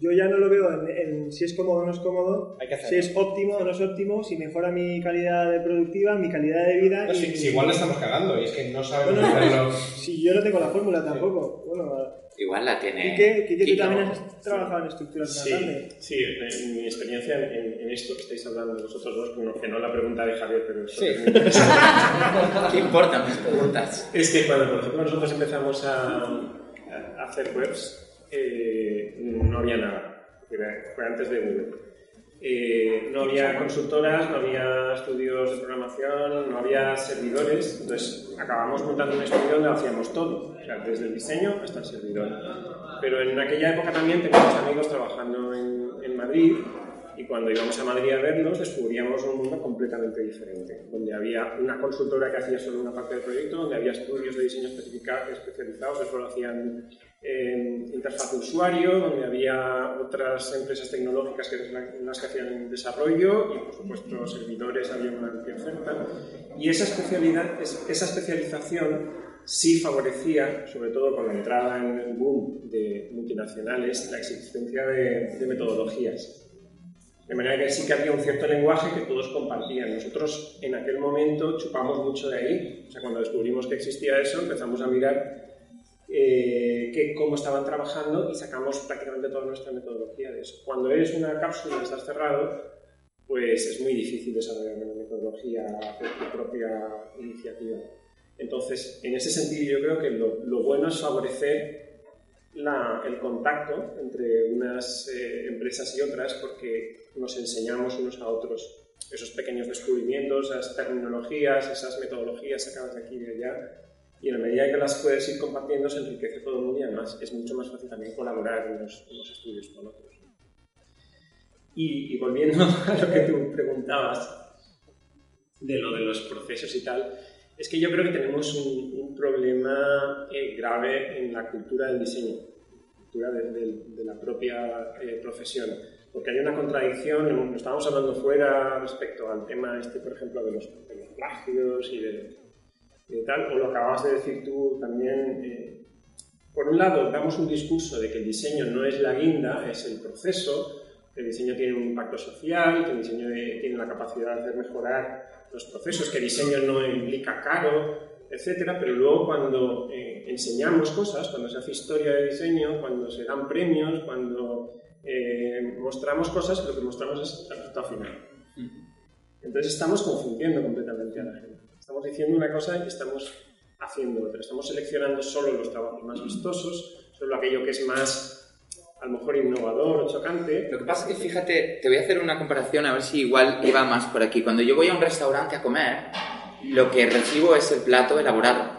yo ya no lo veo en, en si es cómodo o no es cómodo, hay que si es óptimo o no es óptimo, si mejora mi calidad de productiva, mi calidad de vida... No, y- si, si igual le estamos cagando y es que no sabemos Bueno, hacerlo. Si yo no tengo la fórmula tampoco. Bueno, Igual la tiene. Quique, Quique, tú también has trabajado en estructuras más Sí, grandes. sí, en mi experiencia en, en esto que estáis hablando de vosotros dos, bueno, que no la pregunta de Javier, pero esto es muy interesante. ¿Qué importan mis preguntas? Es que cuando, por ejemplo, nosotros empezamos a, a hacer webs, eh, no había nada. Fue antes de Google. Eh, no había consultoras, no había estudios de programación, no había servidores. Entonces acabamos montando un estudio donde hacíamos todo, desde el diseño hasta el servidor. Pero en aquella época también teníamos amigos trabajando en, en Madrid y cuando íbamos a Madrid a verlos descubríamos un mundo completamente diferente, donde había una consultora que hacía solo una parte del proyecto, donde había estudios de diseño especializados que solo hacían eh, interfaz de usuario, donde había otras empresas tecnológicas que las que hacían desarrollo y por supuesto servidores, había una amplia oferta. Y esa especialidad, es- esa especialización sí favorecía, sobre todo con la entrada en el boom de multinacionales, la existencia de, de metodologías. De manera que sí que había un cierto lenguaje que todos compartían. Nosotros en aquel momento chupamos mucho de ahí. O sea, cuando descubrimos que existía eso, empezamos a mirar eh, que, cómo estaban trabajando y sacamos prácticamente toda nuestra metodología de eso. Cuando eres una cápsula y estás cerrado, pues es muy difícil desarrollar una metodología por tu propia iniciativa. Entonces, en ese sentido, yo creo que lo, lo bueno es favorecer la- el contacto entre unas eh, empresas y otras porque nos enseñamos unos a otros esos pequeños descubrimientos, esas terminologías, esas metodologías sacadas de aquí y de allá. Y en la medida que las puedes ir compartiendo, se enriquece todo el mundo y además es mucho más fácil también colaborar en los, en los estudios con otros. Y, y volviendo a lo que tú preguntabas de lo de los procesos y tal, es que yo creo que tenemos un, un problema eh, grave en la cultura del diseño, cultura de, de- de la propia eh, profesión, porque hay una contradicción, lo estábamos hablando fuera respecto al tema este, por ejemplo, de los, de los y de, de tal, o lo acabas de decir tú también. eh, por un lado, damos un discurso de que el diseño no es la guinda, es el proceso, que el diseño tiene un impacto social, que el diseño de- tiene la capacidad de hacer mejorar los procesos, que el diseño no implica caro, etcétera, pero luego cuando eh, enseñamos cosas, cuando se hace historia de diseño, cuando se dan premios, cuando eh, mostramos cosas, lo que mostramos es el resultado final. Entonces estamos confundiendo completamente a la gente. Estamos diciendo una cosa y estamos haciendo otra. Estamos seleccionando solo los trabajos más vistosos, solo aquello que es más, a lo mejor, innovador o chocante. Lo que pasa es que, fíjate, te voy a hacer una comparación a ver si igual iba más por aquí. Cuando yo voy a un restaurante a comer, lo que recibo es el plato elaborado.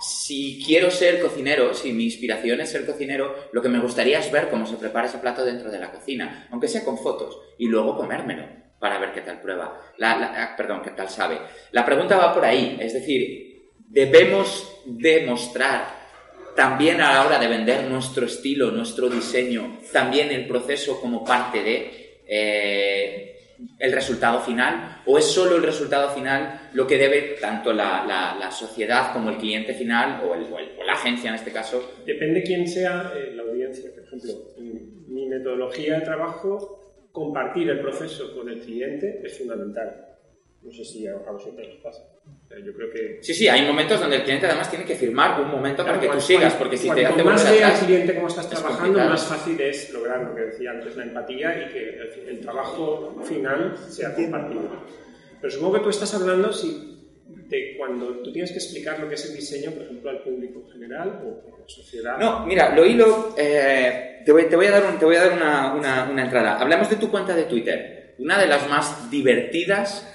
Si quiero ser cocinero, si mi inspiración es ser cocinero, lo que me gustaría es ver cómo se prepara ese plato dentro de la cocina, aunque sea con fotos, y luego comérmelo para ver qué tal prueba. La, la- ah, perdón, qué tal sabe. La pregunta va por ahí, es decir, debemos demostrar también a la hora de vender nuestro estilo, nuestro diseño, también el proceso como parte de eh, el resultado final, o es solo el resultado final lo que debe tanto la, sociedad como el cliente final o, el- la agencia en este caso. Depende quién sea eh, la audiencia. Por ejemplo, mi metodología de trabajo, compartir el proceso con el cliente es fundamental. No sé si a, vosotros os pasa. Sea, yo creo que... Sí, sí, hay momentos donde el cliente además tiene que firmar un momento para que tú Cuanto- sigas, porque si te hace más vea al atrás, cliente cómo estás es trabajando, complicado. más fácil es lograr lo que decía antes, la empatía y que el, el trabajo final sea compartido. Pero supongo que tú estás hablando si, de cuando tú tienes que explicar lo que es el diseño, por ejemplo, al público en general o a la sociedad. No, mira, lo hilo. eh, te, voy, te voy a dar, un- te voy a dar una, una- una entrada. Hablamos de tu cuenta de Twitter, una de las más divertidas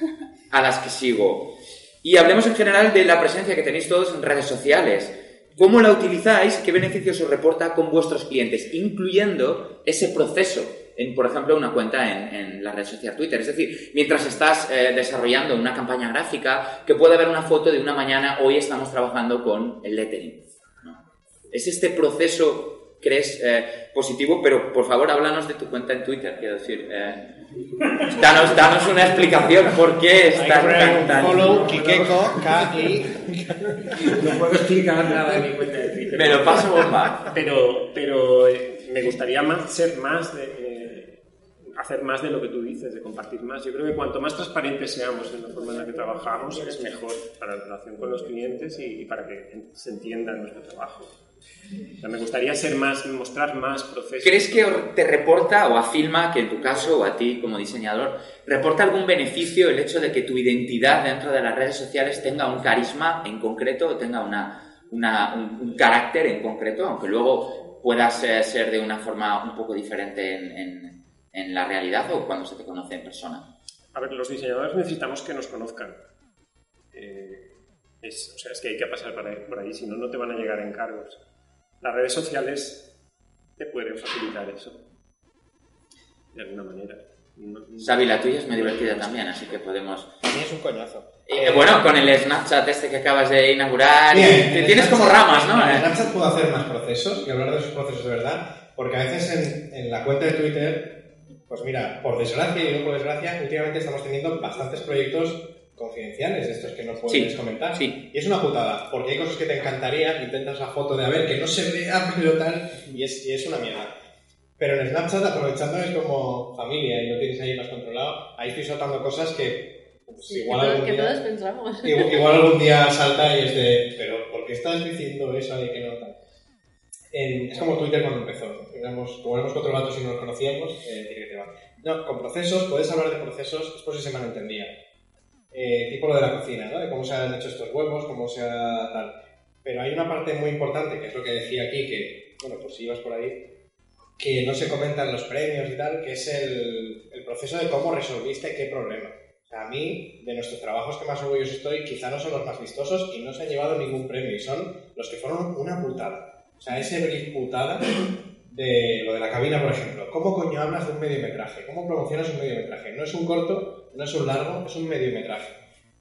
a las que sigo. Y hablemos en general de la presencia que tenéis todos en redes sociales. ¿Cómo la utilizáis? ¿Qué beneficios os reporta con vuestros clientes? Incluyendo ese proceso en, por ejemplo, una cuenta en, en la red social Twitter. Es decir, mientras estás eh, desarrollando una campaña gráfica, que puede haber una foto de una mañana, hoy estamos trabajando con el lettering. ¿no? ¿Es este proceso, crees, eh, positivo? Pero por favor, háblanos de tu cuenta en Twitter, quiero decir. eh, danos, danos una explicación. ¿Por qué Hay es que tan, tan, follow, Kikeko, K-I. No puedo explicar nada de mi cuenta de Twitter. Me lo paso bomba. Pero, pero me gustaría más, ser más de, hacer más de lo que tú dices, de compartir más. Yo creo que cuanto más transparentes seamos en la forma en la que trabajamos, es mejor para la relación con los clientes y, y para que se entienda nuestro trabajo. O sea, me gustaría ser más, mostrar más procesos. ¿Crees que te reporta o afirma que en tu caso o a ti como diseñador reporta algún beneficio el hecho de que tu identidad dentro de las redes sociales tenga un carisma en concreto o tenga una, una- un, un carácter en concreto, aunque luego puedas eh, ser de una forma un poco diferente en, en- en la realidad o cuando se te conoce en persona? A ver, los diseñadores necesitamos que nos conozcan. Eh, es, o sea, es que hay que pasar por ahí, por ahí, si no, no te van a llegar encargos. Las redes sociales te pueden facilitar eso, de alguna manera. Xavi, la tuya es muy divertida también, así que podemos... A mí es un coñazo. Eh, bueno, con el Snapchat este que acabas de inaugurar, Bien, te- en tienes como ramas, ¿no? En Snapchat puedo hacer más procesos y hablar de esos procesos de verdad, porque a veces en, en la cuenta de Twitter, pues mira, por desgracia y no por desgracia, últimamente estamos teniendo bastantes proyectos confidenciales de estos que no puedes Sí, comentar. sí. Y es una putada, porque hay cosas que te encantaría, intentas la foto de a ver que no se vea, pero tal, y es, y es una mierda. Pero en Snapchat, aprovechando es como familia y lo tienes ahí más controlado, ahí estoy soltando cosas que pues, Sí, igual que, algún que día- todos pensamos. Igual, igual algún día salta y es de, pero ¿por qué estás diciendo eso y que no tal? En- es como Twitter cuando empezó. Digamos, como éramos cuatro gatos y no nos conocíamos, eh, tiene que te va. No, con procesos, puedes hablar de procesos, es por si se malentendía. Eh, tipo lo de la cocina, ¿no? De cómo se han hecho estos huevos, cómo se ha tal. Pero hay una parte muy importante, que es lo que decía aquí, que, bueno, pues si ibas por ahí, que no se comentan los premios y tal, que es el, el proceso de cómo resolviste qué problema. O sea, a mí, de nuestros trabajos que más orgulloso estoy, quizá no son los más vistosos y no se han llevado ningún premio, y son los que fueron una putada. O sea, ese brief putada de lo de la cabina, por ejemplo. ¿Cómo coño hablas de un mediometraje? ¿Cómo promocionas un mediometraje? No es un corto, no es un largo, es un mediometraje.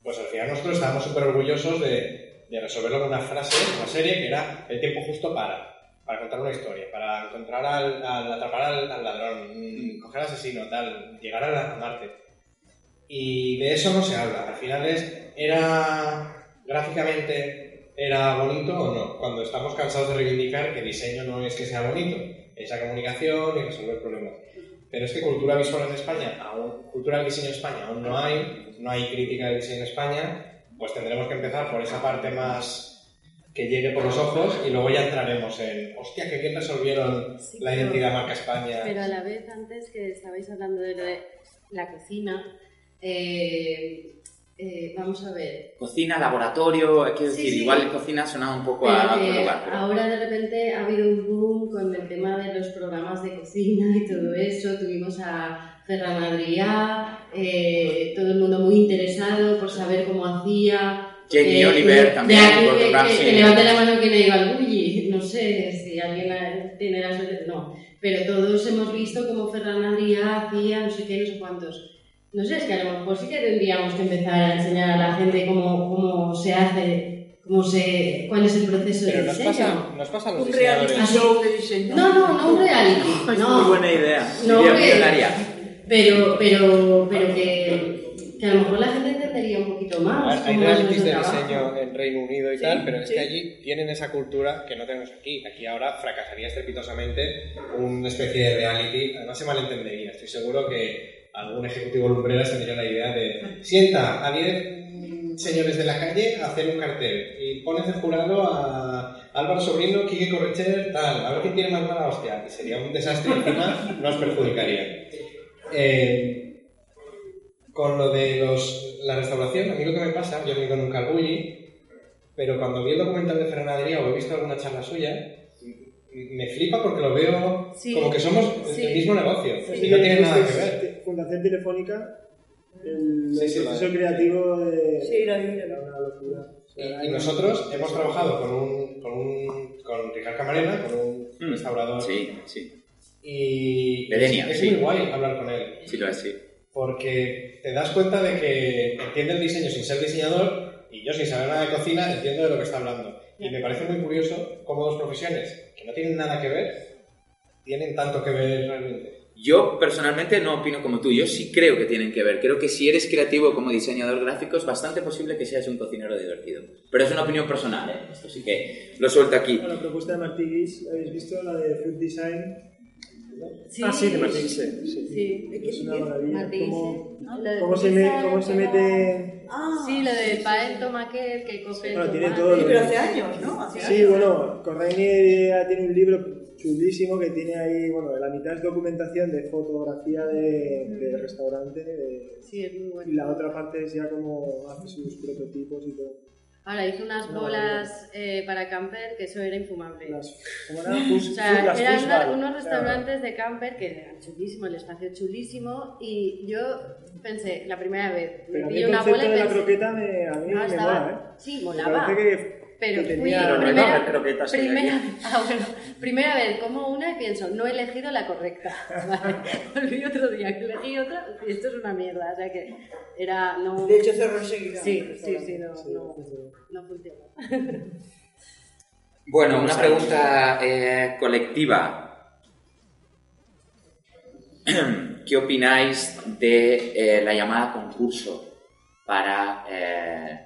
Pues al final nosotros estábamos súper orgullosos de, resolverlo con una frase, una serie que era el tiempo justo para, para contar una historia, para encontrar al, atrapar al, ladrón, mm, coger al asesino, tal, llegar a, a Marte. Y de eso no se habla. Al final es, ¿era gráficamente era bonito o no? Cuando estamos cansados de reivindicar que diseño no es que sea bonito, es la comunicación y resolver problemas. Pero es que cultura visual en España, aún, cultura del diseño en España aún no hay, no hay crítica del diseño en España, pues tendremos que empezar por esa parte más que llegue por los ojos y luego ya entraremos en, hostia, que bien resolvieron Sí, la identidad marca España. Pero a la vez, antes que estabais hablando de lo de la cocina, eh, eh, vamos a ver. Cocina, laboratorio, quiero Sí, decir, sí. igual cocina suena un poco Pero a otro que lugar. pero- ahora de repente ha habido un boom con el tema de los programas de cocina y todo eso. Tuvimos a Ferran Adrià, eh, todo el mundo muy interesado por saber cómo hacía. Jamie Eh, Oliver de también, aquí Gordon que- que, que levante la mano quien ha ido al bully. No sé si alguien tiene la suerte. No, pero todos hemos visto cómo Ferran Adrià hacía no sé qué, no sé cuántos. No sé, es que a lo mejor sí que tendríamos que empezar a enseñar a la gente cómo, cómo se hace, cómo se, cuál es el proceso Pero de nos diseño. pasa, nos pasa a los Un reality show de diseño. No, no, no un reality. No, Muy buena idea. No, idea millonaria. pero, pero, pero que, que a lo mejor la gente entendería un poquito más. ver, Hay es realities de trabajo. diseño en Reino Unido y Sí, tal, pero es sí. que allí tienen esa cultura que no tenemos aquí. Aquí ahora fracasaría estrepitosamente una especie de reality. Además se malentendería. Estoy seguro que algún ejecutivo lumbreras tendría la idea de sienta a 10 mm, señores de la calle a hacer un cartel y pones de jurado a Álvaro Sobrino, Quique Correcher, tal, a ver quién tiene más mala hostia. Y sería un desastre encima nos perjudicaría. Eh, con lo de los, la restauración, a mí lo que me pasa, yo no he ido nunca al bully, pero cuando vi el documental de Ferran Adrià o he visto alguna charla suya, me flipa porque lo veo Sí. como que somos Sí. el mismo negocio Sí. y no tiene nada que ver. Fundación Telefónica, el, Sí, el sí, proceso creativo de... Sí, la vi, la vi. era una locura. O sea, Y, y nosotros hemos trabajado con un, con un con Ricard Camarena, con un Mm. restaurador, Sí, sí. y es sí. muy guay hablar con él. Sí, lo es, sí. porque te das cuenta de que entiende el diseño sin ser diseñador y yo sin saber nada de cocina entiendo de lo que está hablando. Y me parece muy curioso cómo dos profesiones que no tienen nada que ver tienen tanto que ver realmente. Yo personalmente no opino como tú, yo sí creo que tienen que ver. Creo que si eres creativo como diseñador gráfico es bastante posible que seas un cocinero divertido. Pero es una opinión personal, ¿eh? Esto sí que lo suelto aquí. La propuesta de Martí Guix, ¿la habéis visto? La de Food Design. Sí, Ah, sí, de Martín Guise, sí. Sí, Es una maravilla. Martí Cómo, de cómo se, me- cómo se mete... Ah, Sí, lo del pael tomaquet que coge el Bueno, tiene todo pero de- hace años, ¿no? Hace Sí, años. bueno, Corraini ya tiene un libro chulísimo que tiene ahí, bueno, la mitad es documentación de fotografía de, de restaurante de- Sí, es muy y bueno. la otra parte es ya como hace sus prototipos y todo. Ahora hizo unas Una bolas eh, para camper que eso era infumable. Las, ¿Cómo eran? O sea, eran una- unos restaurantes de camper que eran chulísimos, el espacio chulísimo y yo pensé, la primera vez, me Pero pillé una bola y de la pensé, croqueta me, a mí ah, me estaba- mola, ¿eh? Sí, Me molaba. parece que, Pero que fui tenía... Pero no primera, primera, ah, bueno, primera vez como una y pienso, no he elegido la correcta. Vale. Volví otro día que elegí otra y esto es una mierda. O sea que era, no... De hecho, cerró enseguida. Sí, sí, sí, no, no, no funcionó. Bueno, una pregunta eh, colectiva. ¿Qué opináis de eh, la llamada concurso para eh,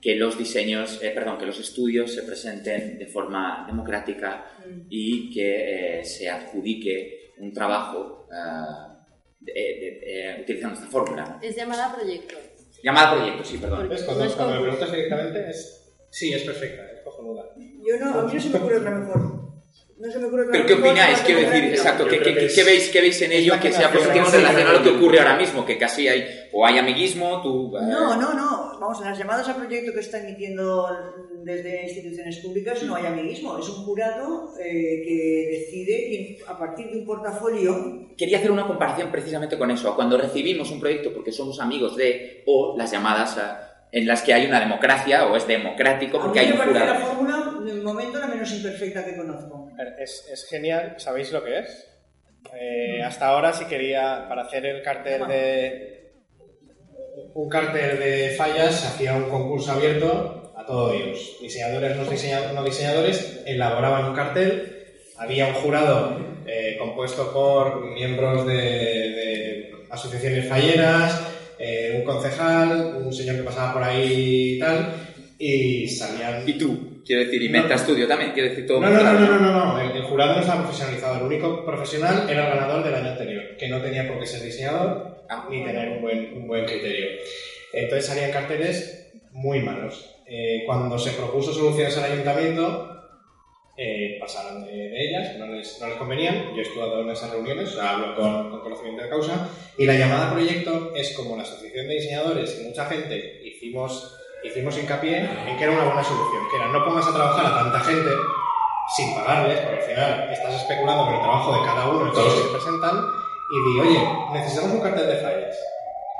que los diseños, eh, perdón, que los estudios se presenten de forma democrática y que eh, se adjudique un trabajo eh, de- de- eh, utilizando esta fórmula? Es llamada proyecto. Llamada proyecto, sí, perdón. Porque ¿Ves? no Cuando, cuando me preguntas directamente es... Sí, es perfecta, es cojonuda. Yo no, a mí no se me ocurre otra mejor. No se me ocurre ¿Pero qué opináis? Quiero decir, exacto, ¿qué, qué- que es- qué veis, qué veis en ello que sea positivo en relación a lo que ocurre ahora mismo? Que casi hay, o hay amiguismo, tú... eh, No, no, no. Vamos, en las llamadas a proyecto que está emitiendo desde instituciones públicas no hay amiguismo. Es un jurado eh, que decide a partir de un portafolio. Quería hacer una comparación precisamente con eso. Cuando recibimos un proyecto porque somos amigos de, o las llamadas a- en las que hay una democracia o es democrático A porque mí hay me un parece la jurado. fórmula, de momento, la menos imperfecta que conozco. Es, genial, ¿sabéis lo que es? Eh, hasta ahora si quería, para hacer el cartel de... Un cartel de fallas, se hacía un concurso abierto a todo Dios. Diseñadores, no, diseña- no diseñadores, elaboraban un cartel, había un jurado eh, compuesto por miembros de, de asociaciones falleras, eh, un concejal, un señor que pasaba por ahí y tal, y salían Y tú, quiero decir, y Meta No. Studio también, quiero decir todo no, no, no, no, no, no. El, el jurado no estaba profesionalizado. El único profesional era el ganador del año anterior, que no tenía por qué ser diseñador Ah. ni tener un buen, un buen criterio. Entonces salían carteles muy malos. Eh, cuando se propuso soluciones al ayuntamiento, eh, pasaron de, de ellas, no les, no les convenían. Yo estado en esas reuniones, o sea, hablo con, con conocimiento de causa. Y la llamada proyecto es como la asociación de diseñadores y mucha gente hicimos, hicimos hincapié en que era una buena solución, que era no pongas a trabajar a tanta gente sin pagarles, porque al final estás especulando con el trabajo de cada uno todos que se presentan, y di, oye, necesitamos un cartel de fallas.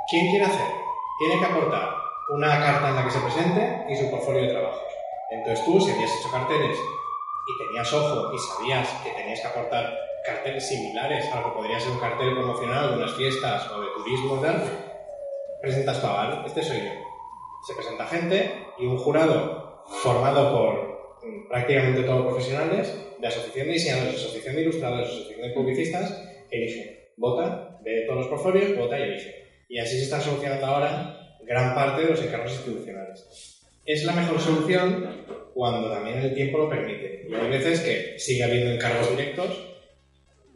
¿Quién quiere hacerlo? Tiene que aportar una carta en la que se presente y su portfolio de trabajos. Entonces tú, si habías hecho carteles y tenías ojo y sabías que tenías que aportar carteles similares a lo que podría ser un cartel promocional de unas fiestas o de turismo y tal, presentas tu aval, este soy yo. Se presenta gente y un jurado formado por mm, prácticamente todos profesionales de asociación de diseñadores, asociación de ilustradores, asociación de publicistas, elige, vota, ve todos los portfolios, vota y elige. Y así se están solucionando ahora gran parte de los encargos institucionales. Es la mejor solución cuando también el tiempo lo permite. Y hay veces que sigue habiendo encargos directos.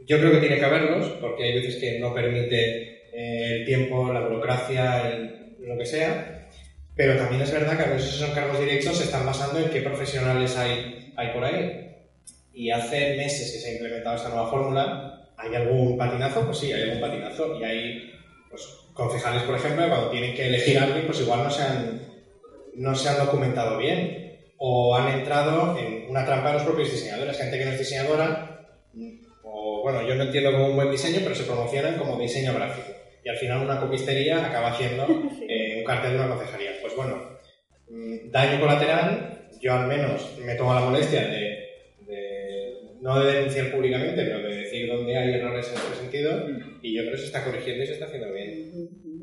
Yo creo que tiene que haberlos, porque hay veces que no permite eh, el tiempo, la burocracia, lo que sea. Pero también es verdad que a veces esos encargos directos se están basando en qué profesionales hay, hay por ahí. Y hace meses que se ha implementado esta nueva fórmula. ¿Hay algún patinazo? Pues sí, hay algún patinazo. Y hay pues, concejales, por ejemplo, que cuando tienen que elegir a alguien, pues igual no se han, no se han documentado bien. O han entrado en una trampa de los propios diseñadores. Gente que no es diseñadora, o bueno, yo no entiendo como un buen diseño, pero se promocionan como diseño gráfico. Y al final una copistería acaba haciendo eh, un cartel de una concejalía. Pues bueno, mm, daño colateral, yo al menos me tomo la molestia de, de- no de denunciar públicamente, pero de decir dónde hay errores en este sentido, y yo creo que se está corrigiendo y se está haciendo bien.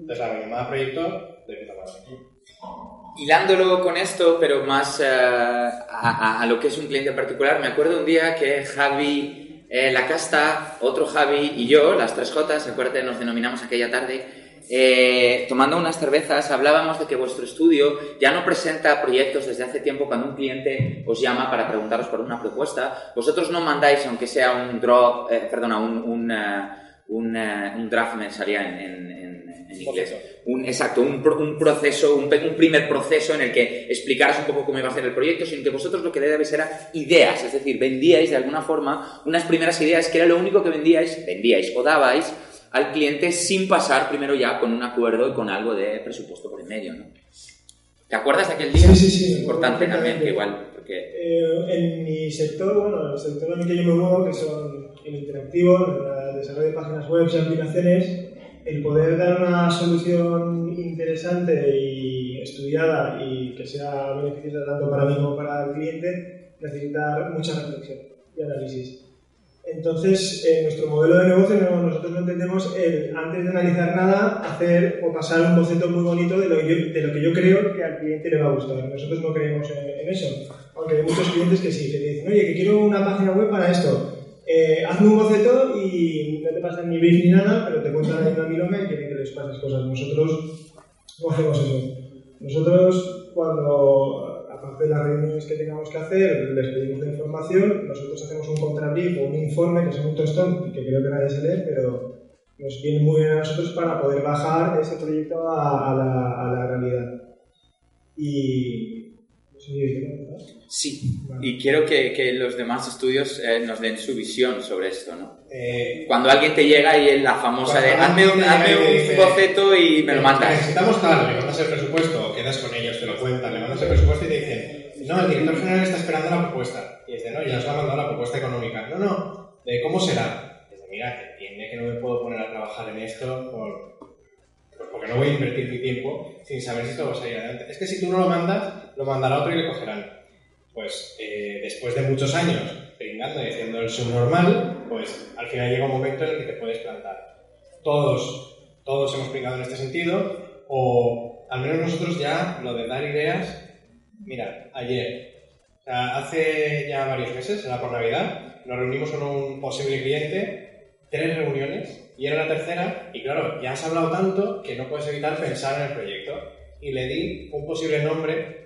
Entonces, la llamada proyecto de puta madre. Hilándolo con esto, pero más eh, a, a- lo que es un cliente particular, me acuerdo un día que Javi eh, Lacasta, otro Javi y yo, las tres Jotas, acuérdate, nos denominamos aquella tarde, eh, tomando unas cervezas, hablábamos de que vuestro estudio ya no presenta proyectos desde hace tiempo cuando un cliente os llama para preguntaros por una propuesta. Vosotros no mandáis, aunque sea un draw, eh, perdona, un, un, eh, un, eh, un draft me salía en, en- en- en inglés. Un, exacto, un, un proceso, un, un primer proceso en el que explicaras un poco cómo iba a ser el proyecto, sino que vosotros lo que debéis era ideas, es decir, vendíais de alguna forma unas primeras ideas que era lo único que vendíais, vendíais o dabais al cliente sin pasar primero ya con un acuerdo y con algo de presupuesto por en medio, ¿no? ¿Te acuerdas de aquel día? Sí, sí, sí, importante también, que igual, porque... Eh, en mi sector, bueno, en el sector en el que yo me muevo, que son el interactivo, el desarrollo de páginas web y aplicaciones, el poder dar una solución interesante y estudiada y que sea beneficiosa tanto para mí como para el cliente, necesita mucha reflexión y análisis. Entonces, en nuestro modelo de negocio no- nosotros no entendemos el, antes de analizar nada, hacer o pasar un boceto muy bonito de lo, de lo que yo creo que al cliente le va a gustar. Nosotros no creemos en, eso. Aunque hay muchos clientes que sí, que dicen, oye, que quiero una página web para esto. Eh, hazme un boceto y no te pasan ni brief ni nada, pero te cuentan ahí una milonga y quieren que les pases cosas. Nosotros no hacemos eso. Nosotros, cuando, de las reuniones que tengamos que hacer, les pedimos la información, nosotros hacemos un contrabrief o un informe, que es un tostón, que creo que nadie se lee, pero nos viene muy bien a nosotros para poder bajar ese proyecto a, a la, a la realidad. Y... no sé si queréis comentar. Sí, y quiero que, que los demás estudios eh, nos den su visión sobre esto, ¿no? Eh, Cuando alguien te llega y es la famosa de hazme un, hazme un boceto y me lo mandas. Necesitamos tal, le mandas el presupuesto, quedas con ellos, te lo cuentan, le mandas el presupuesto y te no, el director general está esperando la propuesta. Y dice, no, ya nos ha mandado la propuesta económica. No, no, ¿de cómo será? Dice, mira, que entiende que no me puedo poner a trabajar en esto por- pues porque no voy a invertir mi tiempo sin saber si esto va a salir adelante. Es que si tú no lo mandas, lo mandará otro y le cogerán. Pues eh, después de muchos años pringando y haciendo el subnormal, pues al final llega un momento en el que te puedes plantar. Todos, todos hemos pringado en este sentido, o al menos nosotros ya lo de dar ideas, mira, ayer, o sea, hace ya varios meses, era por Navidad, nos reunimos con un posible cliente, tres reuniones, y era la tercera, y claro, ya has hablado tanto que no puedes evitar pensar en el proyecto. Y le di un posible nombre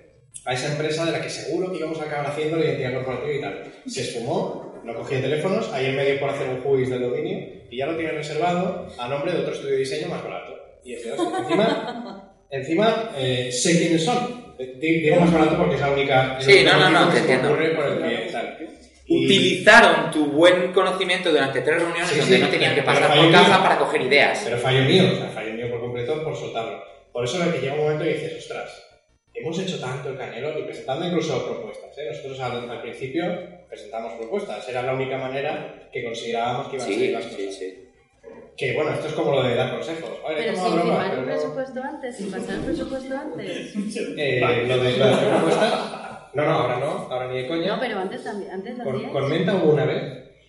a esa empresa de la que seguro que íbamos a acabar haciendo la identidad corporativa y tal. Se esfumó, no cogía teléfonos, ahí en medio por hacer un juiz del dominio, y ya lo tiene reservado a nombre de otro estudio de diseño más barato. Y es. Encima, encima eh, sé quiénes son. Di- Digo más barato porque es la única. Sí, el no, no, no, te entiendo. el utilizaron tu buen conocimiento durante tres reuniones Sí, donde sí, no tenían que pasar por mío. caja para coger ideas. Pero fallo mío, o sea, fallo mío por completo por soltarlo. Por eso es que llega un momento y dices, ostras, hemos hecho tanto el canelo y presentando incluso propuestas. ¿eh? Nosotros al, al principio presentamos propuestas, era la única manera que considerábamos que iban a Sí, salir las sí, cosas. sí. Que bueno, esto es como lo de dar consejos. Oye, Pero sin firmar pero un presupuesto antes, sin pasar el presupuesto antes. Eh, lo de las propuestas. No, no, ahora no, ahora ni de coña. No, pero antes también, antes lo Con, con Menta hubo una vez,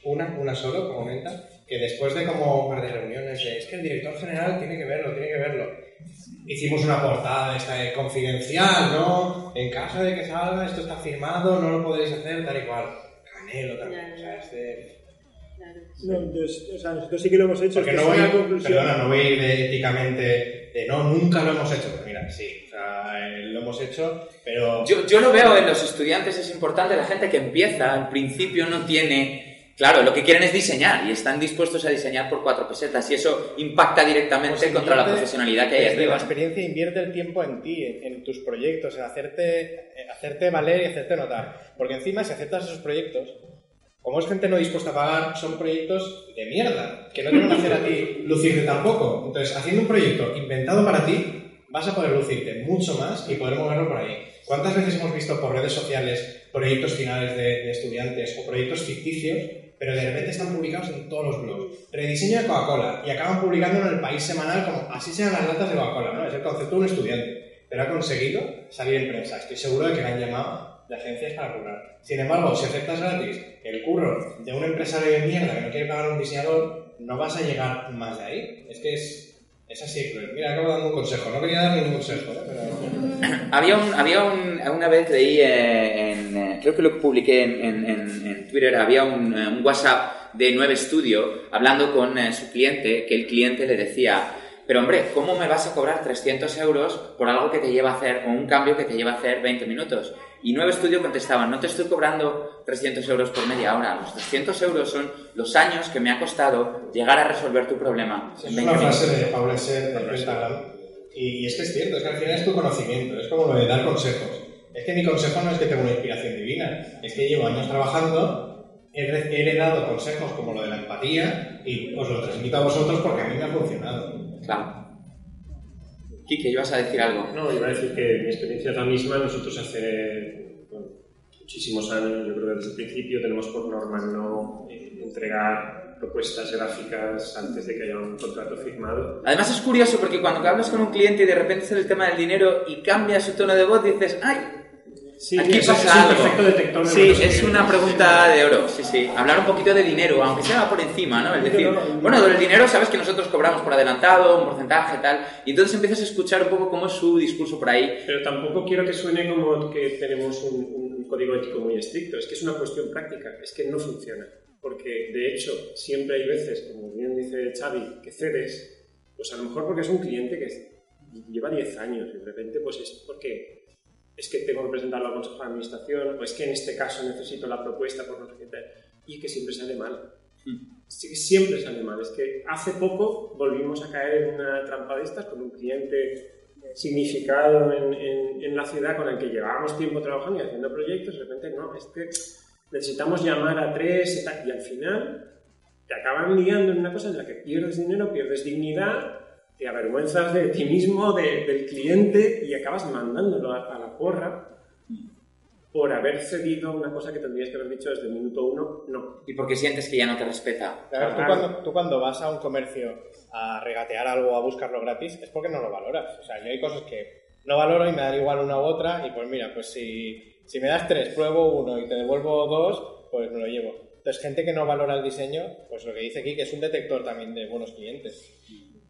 una, una solo como Menta, que después de como un par de reuniones de es que el director general tiene que verlo, tiene que verlo. Hicimos una portada esta de confidencial, ¿no? En caso de que salga, esto está firmado, no lo podéis hacer, tal y cual. Canelo también, o sea, este... Claro. No, entonces, o sea, nosotros sí que lo hemos hecho. Porque es que no voy, una conclusión. perdona, no voy a ir de éticamente de no, nunca lo hemos hecho. Pues mira, sí, o sea, eh, lo hemos hecho, pero... Yo, yo lo veo en los estudiantes, es importante, la gente que empieza al principio no tiene... Claro, lo que quieren es diseñar y están dispuestos a diseñar por cuatro pesetas y eso impacta directamente Pues contra la profesionalidad que hay arriba. la experiencia invierte el tiempo en ti, en, en tus proyectos, en hacerte, en hacerte valer y hacerte notar. Porque encima, si aceptas esos proyectos, como es gente no dispuesta a pagar, son proyectos de mierda, que no te van a hacer a ti lucirte tampoco. Entonces, haciendo un proyecto inventado para ti, vas a poder lucirte mucho más y poder moverlo por ahí. ¿Cuántas veces hemos visto por redes sociales proyectos finales de, estudiantes o proyectos ficticios, pero de repente están publicados en todos los blogs? Rediseño de Coca-Cola y acaban publicándolo en el país semanal como así sean las latas de Coca-Cola, ¿no? Es el concepto de un estudiante, pero ha conseguido salir en prensa. Estoy seguro de que le han llamado de agencias para currar. Sin embargo, si aceptas gratis el curro de un empresario de mierda que no quiere pagar a un diseñador, no vas a llegar más de ahí. Es que es, es así cruel. Mira, acabo dando un consejo. No quería dar ningún consejo, ¿eh? pero... Había un, había un, una vez leí eh, en, eh, creo que lo publiqué en, Twitter, había un, eh, WhatsApp de Nueve Studio hablando con eh, su cliente, que el cliente le decía, pero hombre, ¿cómo me vas a cobrar 300 euros por algo que te lleva a hacer, o un cambio que te lleva a hacer 20 minutos? Y Nueve Studio contestaba, no te estoy cobrando 300 euros por media hora, los 300 euros son los años que me ha costado llegar a resolver tu problema Es una 20 frase de Paul Esser del Pentagram. Y, es que es cierto, es que al final es tu conocimiento, es como lo de dar consejos. Es que mi consejo no es que tenga una inspiración divina, es que llevo años trabajando, he heredado consejos como lo de la empatía y os lo transmito a vosotros porque a mí me ha funcionado. Claro. Quique, ibas a decir algo. No, iba a decir que mi experiencia es la misma. Nosotros hace bueno, muchísimos años, yo creo que desde el principio tenemos por norma no eh, entregar propuestas gráficas antes de que haya un contrato firmado. Además es curioso porque cuando hablas con un cliente y de repente sale el tema del dinero y cambia su tono de voz, dices, ¡ay! Sí, aquí es- pasa es algo. perfecto detector de sí, es una pregunta de oro, sí, sí. Hablar un poquito de dinero, aunque sea por encima, ¿no? Es decir, bueno, del dinero sabes que nosotros cobramos por adelantado, un porcentaje, tal, y entonces empiezas a escuchar un poco cómo es su discurso por ahí. Pero tampoco quiero que suene como que tenemos un, un código ético muy estricto. Es que es una cuestión práctica. Es que no funciona. Porque, de hecho, siempre hay veces, como bien dice Xavi, que cedes, pues a lo mejor porque es un cliente que lleva 10 años y de repente pues es porque es que tengo que presentarlo al Consejo de Administración o es que en este caso necesito la propuesta por no sé y que siempre sale mal. Sí, siempre sale mal. Es que hace poco volvimos a caer en una trampa de estas con un cliente significado en, en- en la ciudad con el que llevábamos tiempo trabajando y haciendo proyectos, de repente no, es que necesitamos llamar a tres y tal, y al final te acaban liando en una cosa en la que pierdes dinero, pierdes dignidad, te avergüenzas de ti mismo, de- del cliente y acabas mandándolo a, a la porra por haber cedido una cosa que tendrías que haber dicho desde el minuto uno, no. Y porque sientes que ya no te respeta. Claro, tú, cuando, tú cuando vas a un comercio a regatear algo o a buscarlo gratis es porque no lo valoras. O sea, yo hay cosas que no valoro y me dan igual una u otra y pues mira, pues si, si me das tres, pruebo uno y te devuelvo dos, pues me lo llevo. Entonces, gente que no valora el diseño, pues lo que dice aquí que es un detector también de buenos clientes.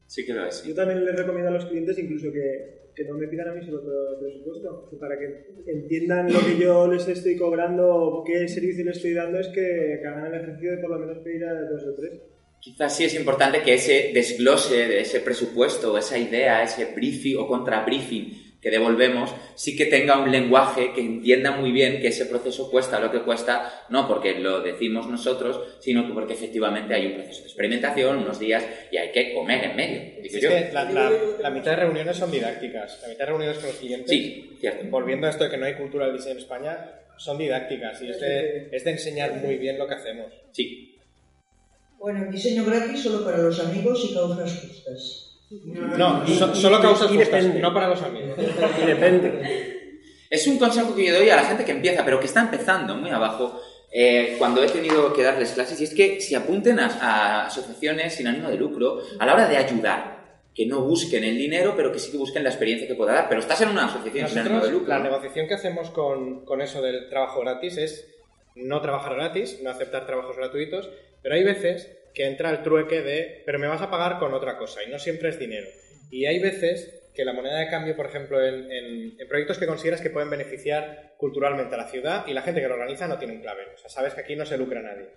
Sí que lo es. Yo también les recomiendo a los clientes incluso que, que no me pidan a mí solo presupuesto, para que entiendan lo que yo les estoy cobrando o qué servicio les estoy dando es que, que hagan el ejercicio de por lo menos pedir a dos o tres. Quizás sí es importante que ese desglose de ese presupuesto, esa idea, ese briefing o contrabriefing que devolvemos, sí que tenga un lenguaje que entienda muy bien que ese proceso cuesta lo que cuesta, no porque lo decimos nosotros, sino que porque efectivamente hay un proceso de experimentación, unos días, y hay que comer en medio, digo Es yo. que la, la- la mitad de reuniones son didácticas, la mitad de reuniones con los clientes. Sí, cierto. Volviendo a esto de que no hay cultura del diseño en España, son didácticas y es de, es de enseñar muy bien lo que hacemos. Sí. Bueno, diseño gratis solo para los amigos y causas justas. No, so- y- solo y- causas y justas, depende. no para los amigos. Y depende. Es un consejo que yo doy a la gente que empieza, pero que está empezando muy abajo, eh, cuando he tenido que darles clases, y es que se apunten a, a asociaciones sin ánimo de lucro a la hora de ayudar. Que no busquen el dinero, pero que sí que busquen la experiencia que pueda dar. Pero estás en una asociación sin ánimo de Nosotros, lucro. la negociación que hacemos con, con eso del trabajo gratis es no trabajar gratis, no aceptar trabajos gratuitos, pero hay veces que entra el trueque de, pero me vas a pagar con otra cosa, y no siempre es dinero. Y hay veces que la moneda de cambio, por ejemplo, en, en- en proyectos que consideras que pueden beneficiar culturalmente a la ciudad y la gente que lo organiza no tiene un clave. O sea, sabes que aquí no se lucra nadie.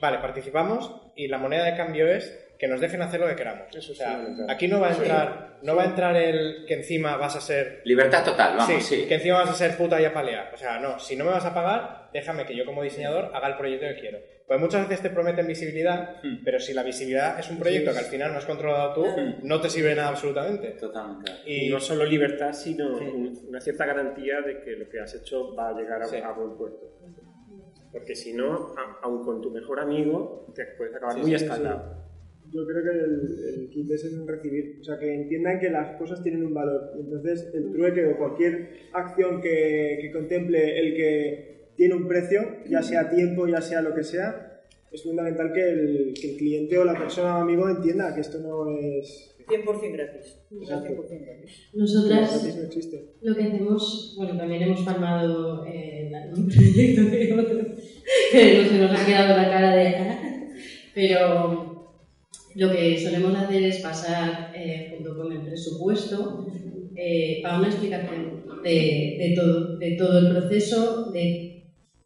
Vale, participamos y la moneda de cambio es que nos dejen hacer lo que queramos. Eso o sea, sí, aquí no va a entrar, no va a entrar el que encima vas a ser Libertad total, vamos, sí, sí. que encima vas a ser puta y a palear. O sea, no, si no me vas a pagar, déjame que yo como diseñador haga el proyecto que quiero. Pues muchas veces te prometen visibilidad, Hmm. pero si la visibilidad es un proyecto que al final no has controlado tú, no te sirve nada absolutamente. Totalmente. Y Y no solo libertad, sino un- una cierta garantía de que lo que has hecho va a llegar a, Sí. a buen puerto. Porque si no, a- aun con tu mejor amigo, te puedes acabar Sí, muy sí, sí. escaldado. Yo creo que el, el kit es en recibir, o sea, que entiendan que las cosas tienen un valor. Entonces, el trueque o cualquier acción que, que contemple el que tiene un precio, ya sea tiempo, ya sea lo que sea, es fundamental que el, que el cliente o la persona o amigo entienda que esto no es... 100% gratis. O sea, Exacto. 100% gratis. Nosotras gratis no existe. lo que hacemos, bueno, también hemos palmado en algún proyecto de otro, que no se nos ha quedado la cara de pero lo que solemos hacer es pasar eh, junto con el presupuesto eh, para una explicación de, de todo, de todo el proceso, de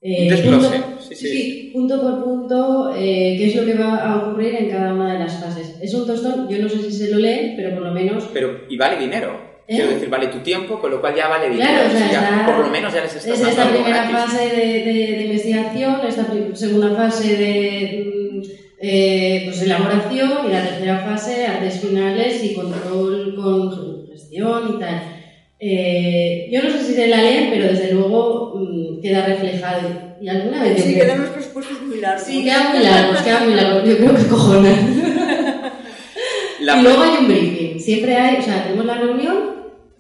eh, punto- sí, sí, sí. punto por punto, eh, qué es lo que va a ocurrir en cada una de las fases. Es un tostón, yo no sé si se lo leen, pero por lo menos Pero, y vale dinero. ¿Eh? Quiero decir, vale tu tiempo, con lo cual ya vale dinero. Claro, o sea, ya está- por lo menos ya les estás Es esta primera fase de, de- de investigación, esta segunda fase de mm, eh, pues elaboración y la tercera fase, artes finales y control con gestión y tal. Eh, yo no sé si se la leen, pero desde luego mm, queda reflejado. Y alguna vez Sí, quedan los presupuestos muy largos. Sí, quedan muy largos, quedan muy largos. Yo creo que cojones. La- Y luego hay un briefing. Siempre hay, o sea, tenemos la reunión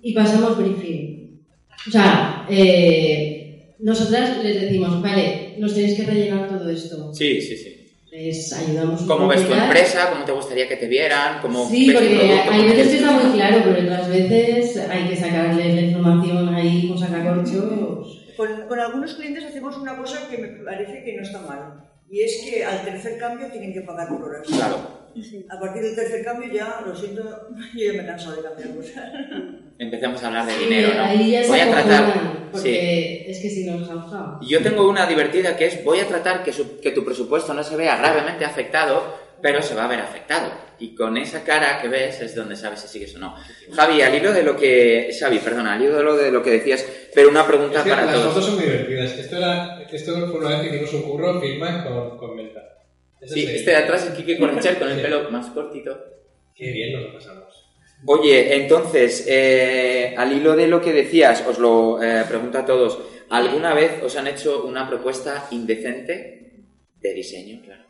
y pasamos briefing. O sea, eh, nosotras les decimos, vale, nos tenéis que rellenar todo esto. Sí, sí, sí. Les ayudamos ¿Cómo ves tu empresa? ¿Cómo te gustaría que te vieran? ¿Cómo Sí, ves porque producto? hay ¿Cómo veces que está muy claro, pero otras veces hay que sacarles la información ahí con sacacorchos. Con, con algunos clientes hacemos una cosa que me parece que no está mal. Y es que al tercer cambio tienen que pagar por horas. Claro. A partir del tercer cambio ya, lo siento, yo ya me he cansado de cambiar cosas. Empecemos a hablar de Sí, dinero, ¿no? ahí ya se Voy a tratar... acojonan, Sí. porque es que si no jauja. Yo tengo una divertida que es, voy a tratar que, su- que tu presupuesto no se vea gravemente afectado, pero se va a ver afectado. Y con esa cara que ves es donde sabes si sigues o no. Javi, al hilo de lo que... Xavi, perdona, al hilo de lo, de lo que decías, pero una pregunta Es que para las todos. fotos son muy divertidas. Esto, era, esto fue una vez que hicimos un curro, Filmac con, con Menta. Eso Sí, este de atrás es Kike Corchel con el pelo más cortito. Qué bien nos lo pasamos. Oye, entonces, eh, al hilo de lo que decías, os lo eh, pregunto a todos, ¿alguna vez os han hecho una propuesta indecente de diseño? Claro.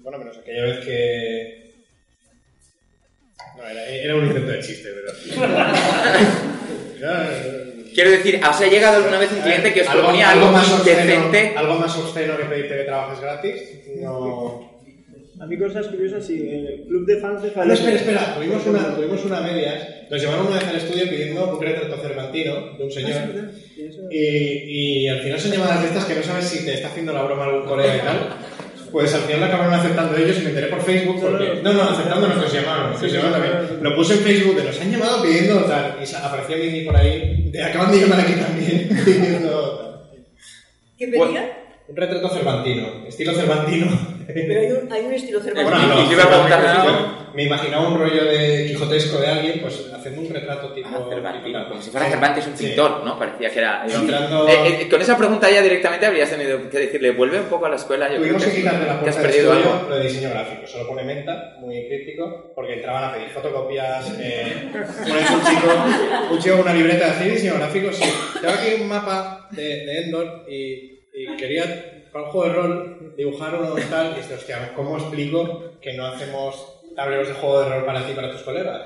Bueno, menos aquella vez que... No, era, era un intento de chiste, pero... Quiero decir, ¿os ha llegado alguna vez un cliente que os Algo- proponía algo más indecente? obsceno, algo más obsceno que pedirte que trabajes gratis. No. A mí cosas curiosas, sí. El club de fans de Ah, no, espera, espera. Tuvimos una, tuvimos una medias. Nos llevaron una vez al estudio pidiendo un retrato cervantino de un señor. Y, y al final son llamadas de estas que no sabes si te está haciendo la broma algún colega y tal. Pues al final la acabaron aceptando ellos y me enteré por Facebook porque... No, no, aceptando no nos llamaron, nos llamaron también. Lo puse en Facebook de nos han llamado pidiendo tal. Y apareció Mimi por ahí. de, acaban de llamar aquí también pidiendo tal. ¿Qué pedía? Un retrato cervantino, estilo cervantino. Pero hay un, hay un estilo Bueno, cervantes. y te iba a preguntar me, imaginaba un rollo de quijotesco de alguien, pues haciendo un retrato tipo. Ah, Cervantino, tipo- como si fuera Cervantes un Sí. pintor, ¿no? Parecía que era... Entrando- Eh, eh, con esa pregunta ya directamente habrías tenido que decirle, vuelve un poco a la escuela. Yo Tuvimos creo que quitarle la puerta estudio algo. lo de diseño gráfico. Solo pone menta, muy crítico, porque entraban a pedir fotocopias. Eh, un chico, un chico con una libreta de diseño gráfico. Sí, tengo aquí un mapa de, de Endor y, y quería, para un juego de rol, dibujar uno tal. Y dices, hostia, ¿cómo explico que no hacemos tableros de juego de rol para ti y para tus colegas?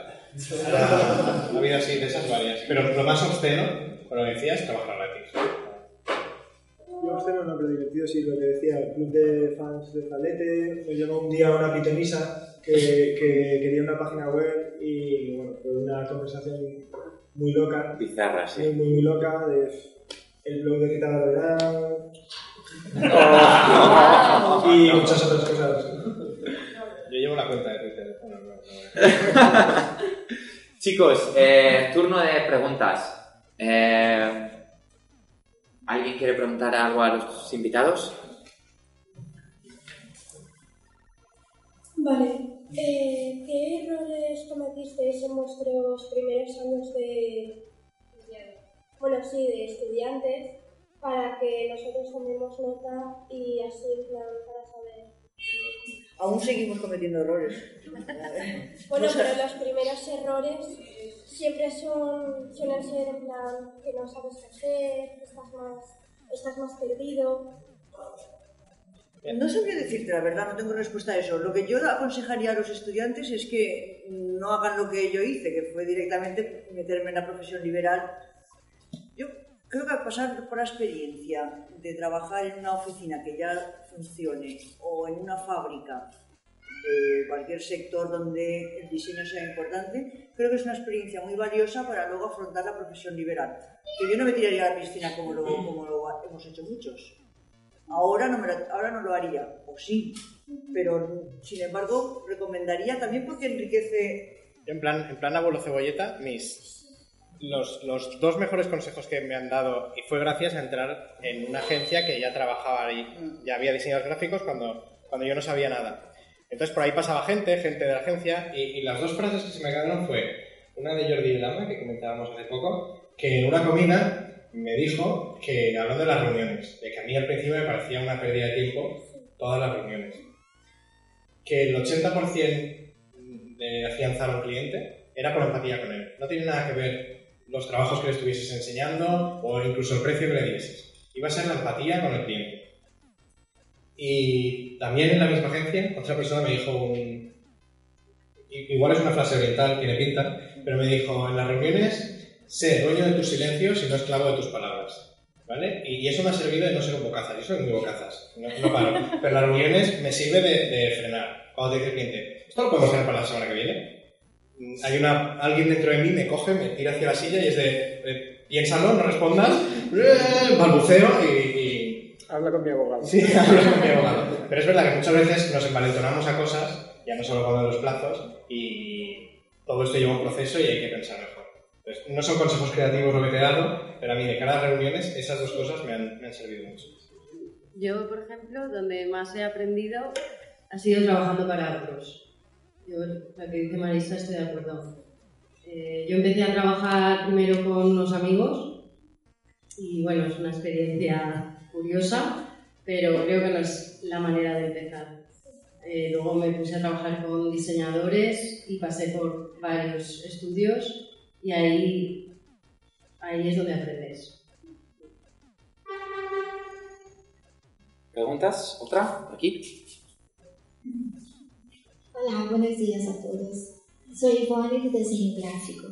Ha, ha habido así de esas varias. Pero lo más obsceno, con lo que decías, trabajar gratis. Yo obsceno no, pero divertido sí, lo que decía, el club de fans de Zalete, me llamó un día una pitonisa que, que quería una página web y bueno, fue una conversación muy loca, Bizarra, sí. muy, muy, loca, de el blog de qué tal verán y muchas otras cosas. Yo llevo la cuenta de Chicos, eh, turno de preguntas. Eh, ¿Alguien quiere preguntar algo a los invitados? Vale. Eh, ¿Qué errores cometisteis en vuestros primeros años de... Bueno, sí, de estudiantes, para que nosotros tomemos nota y así, para saber... Aún seguimos cometiendo errores. Bueno, pero los primeros errores siempre son, suelen ser en plan que no sabes qué hacer, estás más, estás más perdido. No sabría decirte la verdad, no tengo respuesta a eso. Lo que yo aconsejaría a los estudiantes es que no hagan lo que yo hice, que fue directamente meterme en la profesión liberal. Creo que al pasar por la experiencia de trabajar en una oficina que ya funcione o en una fábrica de cualquier sector donde el diseño sea importante, creo que es una experiencia muy valiosa para luego afrontar la profesión liberal. Que yo no me tiraría a la piscina como lo, como lo hemos hecho muchos. Ahora no, me lo, ahora no lo haría, o sí, pero sin embargo recomendaría también porque enriquece en plan, en plan abuelo cebolleta, mis los, los dos mejores consejos que me han dado, y fue gracias a entrar en una agencia que ya trabajaba ahí, ya había diseñadores gráficos cuando, cuando yo no sabía nada. Entonces por ahí pasaba gente, gente de la agencia, y, y las dos frases que se me quedaron fue una de Jordi Lama, que comentábamos hace poco, que en una comida me dijo que, hablando de las reuniones, de que a mí al principio me parecía una pérdida de tiempo todas las reuniones, que el 80% de afianzar a un cliente era por empatía con él. No tiene nada que ver los trabajos que le estuvieses enseñando o incluso el precio que le dieses. Iba a ser la empatía con el cliente. Y también en la misma agencia, otra persona me dijo Igual es una frase oriental, tiene pinta, pero me dijo, en las reuniones, sé dueño de tus silencios y no esclavo de tus palabras. ¿Vale? Y, eso me ha servido de no ser un bocazas. Yo soy muy bocazas, no, no paro. Pero las reuniones me sirve de, de frenar. Cuando te dice el cliente, ¿esto lo podemos tener para la semana que viene? Mm, Hay una, alguien dentro de mí me coge, me tira hacia la silla y es de, eh, piénsalo, no respondas, eh, balbuceo y, y- Habla con mi abogado. Sí, hablo con mi abogado. Pero es verdad que muchas veces nos envalentonamos a cosas, ya no solo con los plazos, y todo esto lleva un proceso y hay que pensar mejor. Entonces, no son consejos creativos lo que te he dado, pero a mí de cara a reuniones esas dos cosas me han, me han servido mucho. Yo, por ejemplo, donde más he aprendido ha sido trabajando para otros. Yo, la que dice Marisa, estoy de acuerdo. Eh, yo empecé a trabajar primero con unos amigos y bueno, es una experiencia curiosa, pero creo que no es la manera de empezar. Eh, luego me puse a trabajar con diseñadores y pasé por varios estudios y ahí, ahí es donde aprendes. ¿Preguntas? ¿Otra? ¿Aquí? Olá, buenos días a todos. Soy Ivone do Desenho Gráfico.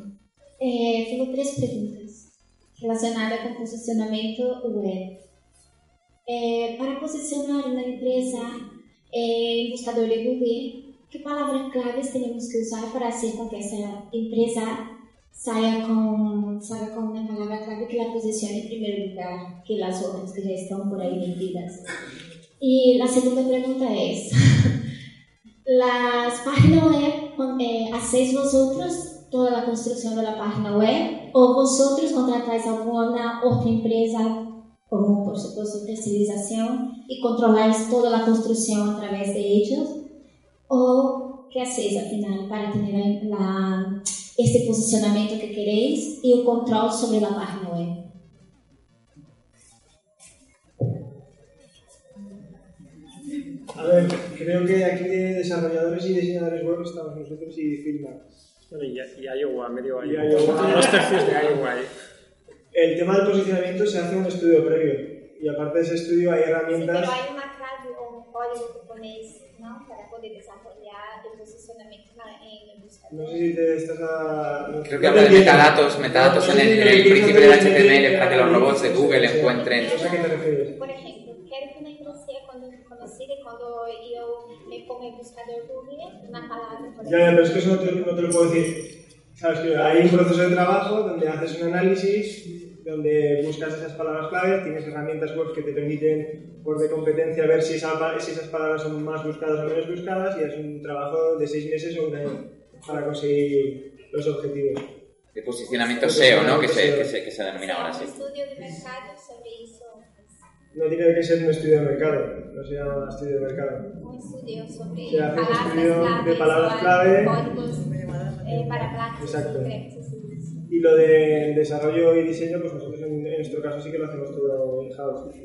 É, tenho três perguntas relacionadas com posicionamento web. É, para posicionar uma empresa é, em buscador de Google, que palavras-chave temos que usar para fazer com que essa empresa saia com, saia com uma palavra-chave que la posicione em primeiro lugar que as outras que já estão por aí vendidas? E a segunda pergunta é essa. Las páginas web, eh, ¿hacéis vosotros toda la construcción de la página web o vosotros contratáis alguna otra empresa como por supuesto tercerización y controláis toda la construcción a través de ellos, o qué hacéis al final para tener la, este posicionamiento que queréis y el control sobre la página web. A ver, creo que aquí de desarrolladores y diseñadores web estamos nosotros y Filma. Bueno, y, y Iowa, medio Y Iowa. Iowa. Dos tercios de Iowa. ¿eh? El tema del posicionamiento se hace un estudio previo y aparte de ese estudio hay Pero herramientas. hay una clave o un código que ponéis ¿no? para poder desarrollar el posicionamiento en el buscador. No sé si te estás a... Creo que habla de metadatos, metadatos No en el, el principio del HTML para que los robots de Sí, Google sí. encuentren. A qué te refieres. Por ejemplo, quero que na indústria, conhecida, quando eu me pongo en buscador Google, una palabra, por Ya, ya, pero es que eso no te, no te lo puedo decir. Sabes que hay un proceso de trabajo donde haces un análisis, donde buscas esas palabras clave, tienes herramientas web que te permiten, por de competencia, ver si, esa si esas palabras son más buscadas o menos buscadas, y es un trabajo de seis meses o un año para conseguir los objetivos. De posicionamiento SEO, ¿no? Que se, que se, que se denomina ahora así. un estudio de mercado sobre isso, No tiene que ser un estudio de mercado, no se llama estudio de mercado. um estudio sobre Se hace un palabras estudio claves, de palabras clave. códigos eh, para planos Exacto. Y lo de desarrollo y diseño, pues nosotros en, en nuestro caso sí que lo hacemos todo in-house.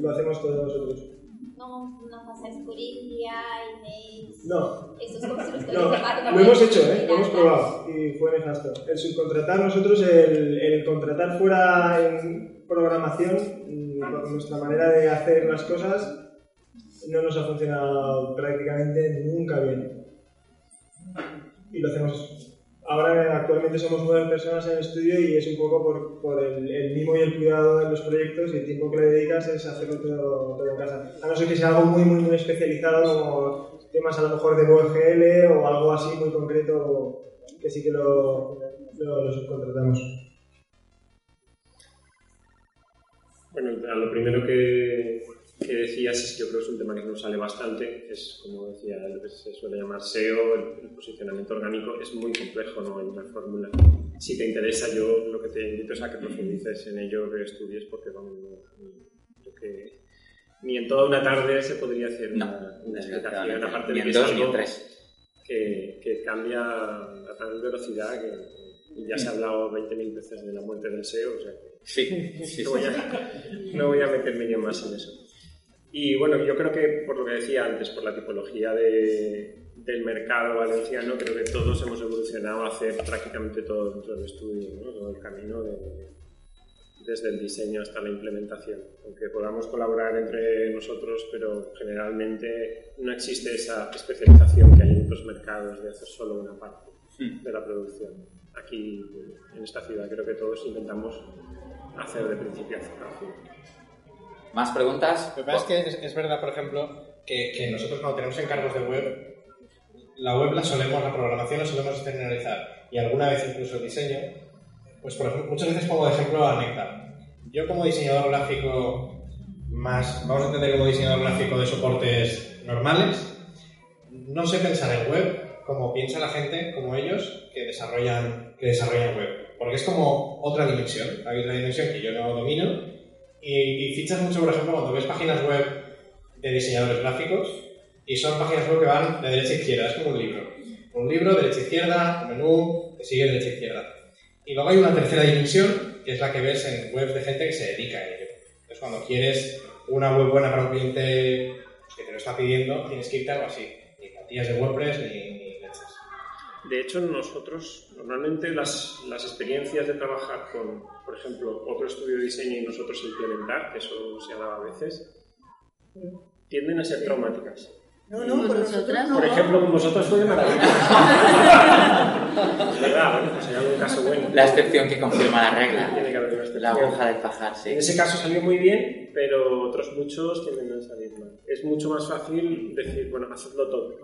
Lo hacemos todos nosotros. não, não passáis por IA, e-mails, No, esses construtores No, de lo hemos hecho, ¿eh? lo hemos probado y fue nefasto. El subcontratar, nosotros, el, el contratar fuera en programación, mm, por nuestra manera de hacer las cosas, no nos ha funcionado prácticamente nunca bien. Y lo hacemos. Ahora, actualmente somos nueve personas en el estudio y es un poco por, el, el mimo y el cuidado en los proyectos y el tiempo que le dedicas es hacerlo todo, en casa. A no ser que sea algo muy, muy, muy especializado como temas a lo mejor de OGL o algo así muy concreto que sí que lo, lo, lo subcontratamos. Bueno, a lo primero que, que decías es que yo creo que es un tema que nos sale bastante, es como decía, lo que se suele llamar SEO, el, el posicionamiento orgánico, es muy complejo, no hay una fórmula. Si te interesa, yo lo que te invito es a que profundices en ello, que estudies, porque vamos, no- creo que ni en toda una tarde se podría hacer una, una explicación, aparte de que es algo que, que cambia a tal velocidad que ya se ha hablado 20.000 veces de la muerte del SEO, o sea que Sí, sí, no, voy a, no voy a meterme yo más en eso. Y bueno, yo creo que por lo que decía antes, por la tipología de- del mercado valenciano, creo que todos hemos evolucionado a hacer prácticamente todo dentro del estudio, ¿no? todo el camino de- desde el diseño hasta la implementación. Aunque podamos colaborar entre nosotros, pero generalmente no existe esa especialización que hay en otros mercados de hacer solo una parte de la producción. Aquí, en esta ciudad, creo que todos intentamos hacer de principio a fin. ¿Más preguntas? Lo que pasa es que es, es verdad, por ejemplo, que, que nosotros cuando tenemos encargos de web, la web la solemos, la programación la solemos externalizar y alguna vez incluso el diseño. Pues por ejemplo, muchas veces pongo de ejemplo a Nectar. Yo como diseñador gráfico más, vamos a entender como diseñador gráfico de soportes normales, no sé pensar en web como piensa la gente, como ellos, que desarrollan, que desarrollan web. Porque es como otra dimensión. Hay otra dimensión que yo no domino y, y fichas mucho, por ejemplo, cuando ves páginas web de diseñadores gráficos y son páginas web que van de derecha a izquierda, es como un libro. Un libro, derecha a izquierda, menú, que sigue derecha a izquierda. Y luego hay una tercera dimensión, que es la que ves en webs de gente que se dedica a ello. Entonces, cuando quieres una web buena para un cliente que te lo está pidiendo, tienes que irte algo así. Ni plantillas de WordPress, ni, ni leches. De hecho, nosotros, normalmente las, las experiencias de trabajar con, por ejemplo, otro estudio de diseño y nosotros implementar, que eso se hablaba a veces, tienden a ser traumáticas. No, no, por nosotras no. Por ejemplo, con vosotros fue de maravilla. Verdad, bueno, pues hay algún caso bueno. La excepción que confirma la regla. Tiene que haber una La excepción. aguja del pajar, sí. En ese caso salió muy bien, pero otros muchos tienden a salir mal. Es mucho más fácil decir, bueno, hacedlo todo,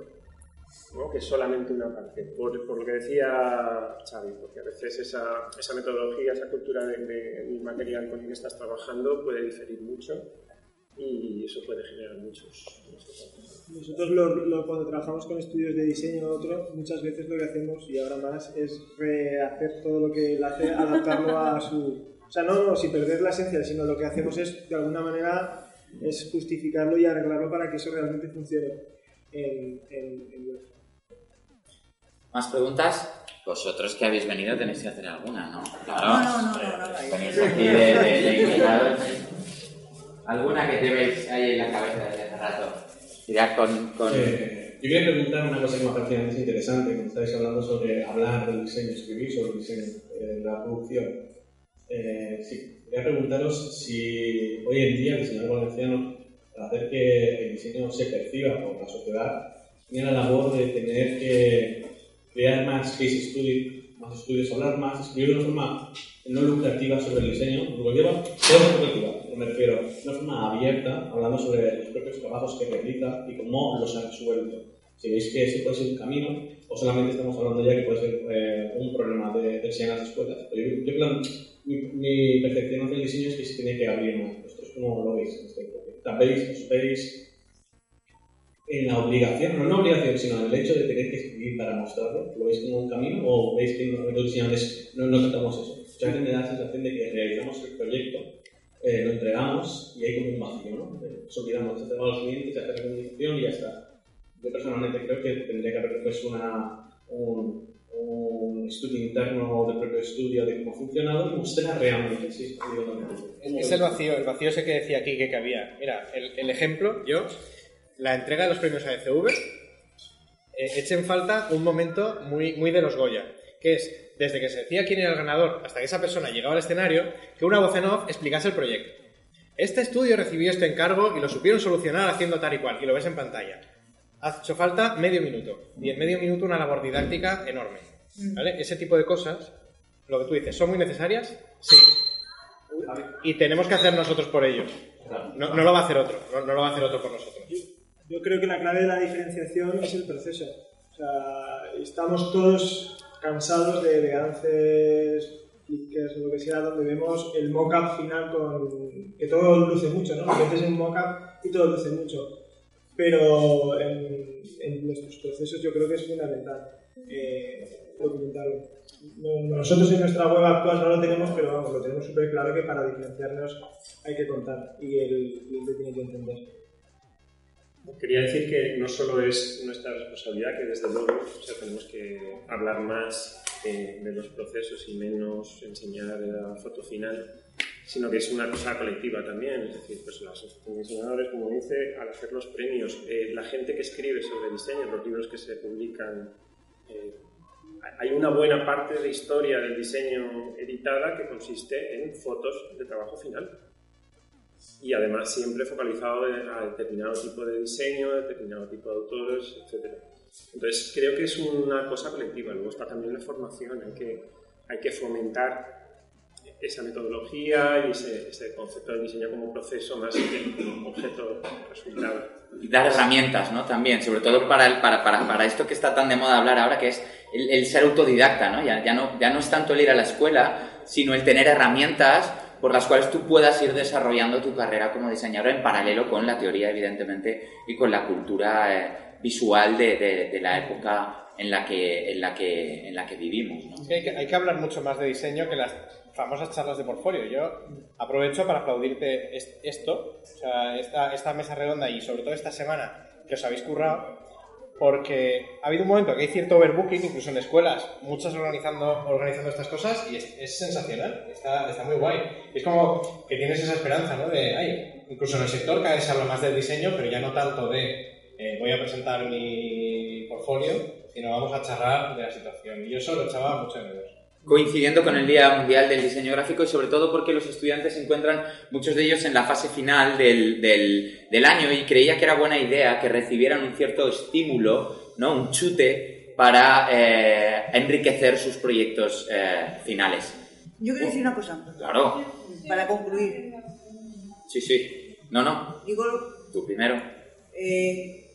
¿no? que solamente una parte. Por, por lo que decía Xavi, porque a veces esa, esa metodología, esa cultura del de, del material con el que estás trabajando puede diferir mucho y eso puede generar muchos, muchos. Nosotros lo- lo- cuando trabajamos con estudios de diseño o otro, muchas veces lo que hacemos, y ahora más, es rehacer todo lo que él hace, adaptarlo a su, O sea, no, no sin perder la esencia, sino lo que hacemos es, de alguna manera, es justificarlo y arreglarlo para que eso realmente funcione en, en, en web. ¿Más preguntas? Vosotros que habéis venido tenéis que hacer alguna, ¿no? Claro. No, no, no, no, no, no. Tenéis aquí de, de, de invitados. ¿Alguna que llevéis ahí en la cabeza desde hace rato? Ya con... con... Eh, yo quería preguntar una cosa que me parecía antes interesante, cuando estáis hablando sobre hablar del diseño, escribir sobre el diseño, eh, la producción. Eh, sí, quería preguntaros si hoy en día el diseñador valenciano, hacer que el diseño se perciba por la sociedad, tiene la labor de tener que crear más case studies, más estudios, hablar más, escribir de una forma no lucrativa sobre el diseño, lucrativa, pero lucrativa, me refiero, de una forma abierta, hablando sobre los propios trabajos que realiza y cómo los ha resuelto. Si veis que ese puede ser un camino, o solamente estamos hablando ya que puede ser eh, un problema de, enseñar en las escuelas. Yo, yo creo, mi, mi percepción hacia el diseño es que se tiene que abrir más. ¿Vosotros cómo lo veis? en este ¿Veis, os veis en la obligación, no en la obligación, sino en el hecho de tener que escribir para mostrarlo? ¿Lo veis como un camino o veis que no- los diseñadores no, no tratamos eso? Muchas veces me da la sensación de que realizamos el proyecto, eh, lo entregamos y hay como un vacío, ¿no? Nos olvidamos de a los clientes, la comunicación y ya está. Yo personalmente creo que tendría que haber pues una, un, un estudio interno del propio estudio de cómo y mostrar realmente si es el vacío, el vacío ese que decía aquí que había. Mira, el, el ejemplo, yo, la entrega de los premios AECV, eh, eché en falta un momento muy, muy de los Goya, que es, desde que se decía quién era el ganador hasta que esa persona llegaba al escenario, que una voz en off explicase el proyecto. Este estudio recibió este encargo y lo supieron solucionar haciendo tal y cual, y lo ves en pantalla. Ha hecho falta medio minuto, y en medio minuto una labor didáctica enorme. ¿vale? Ese tipo de cosas, lo que tú dices, ¿son muy necesarias? Sí. Y tenemos que hacer nosotros por ellos. No, no lo va a hacer otro, no, no lo va a hacer otro por nosotros. Yo creo que la clave de la diferenciación es el proceso. O sea, estamos todos cansados de, de avances, clickers, lo que sea, donde vemos el mock-up final con... que todo luce mucho, ¿no? Metes en un mock-up y todo luce mucho. Pero en, nuestros procesos yo creo que es fundamental eh, documentarlo. No- Nosotros en nuestra web actual no lo tenemos, pero vamos, lo tenemos súper claro que para diferenciarnos hay que contar y el cliente tiene que entender. Quería decir que no solo es nuestra responsabilidad, que desde luego tenemos que hablar más eh, de los procesos y menos enseñar la foto final, sino que es una cosa colectiva también. Es decir, pues las asociaciones de diseñadores, como dice, al hacer los premios, eh, la gente que escribe sobre diseño, los libros que se publican, eh, hay una buena parte de historia del diseño editada que consiste en fotos de trabajo final y además siempre focalizado a determinado tipo de diseño, a determinado tipo de autores, etc. Entonces creo que es una cosa colectiva. Luego está también la formación, hay que, hay que fomentar esa metodología y ese, ese concepto del diseño como proceso más que como objeto resultado. Y dar herramientas, ¿no? También, sobre todo para, el- para, para, para esto que está tan de moda hablar ahora, que es el, el ser autodidacta, ¿no? Ya, ya ¿no? ya no es tanto el ir a la escuela, sino el tener herramientas por las cuales tú puedas ir desarrollando tu carrera como diseñador en paralelo con la teoría, evidentemente, y con la cultura eh, visual de, de- de la época en la que, en la que, en la que vivimos, ¿no? Hay, que hay que hablar mucho más de diseño que las famosas charlas de portfolio. Yo aprovecho para aplaudirte es- esto, o sea, esta, esta mesa redonda y sobre todo esta semana que os habéis currado, porque ha habido un momento que hay cierto overbooking, incluso en escuelas, muchas organizando, organizando estas cosas y es, es sensacional, está, está muy guay. Es como que tienes esa esperanza, ¿no? De, ay, incluso en el sector cada vez se habla más del diseño, pero ya no tanto de eh, voy a presentar mi portfolio, sino vamos a charlar de la situación. Y yo eso lo echaba mucho de menos. Coincidiendo con el Día Mundial del Diseño Gráfico y sobre todo porque los estudiantes se encuentran, muchos de ellos, en la fase final del, del- del año y creía que era buena idea que recibieran un cierto estímulo, ¿no? un chute para eh, enriquecer sus proyectos eh, finales. Yo quiero decir una cosa, Claro, para concluir. sí, sí. No, no, Digo, tú primero. eh,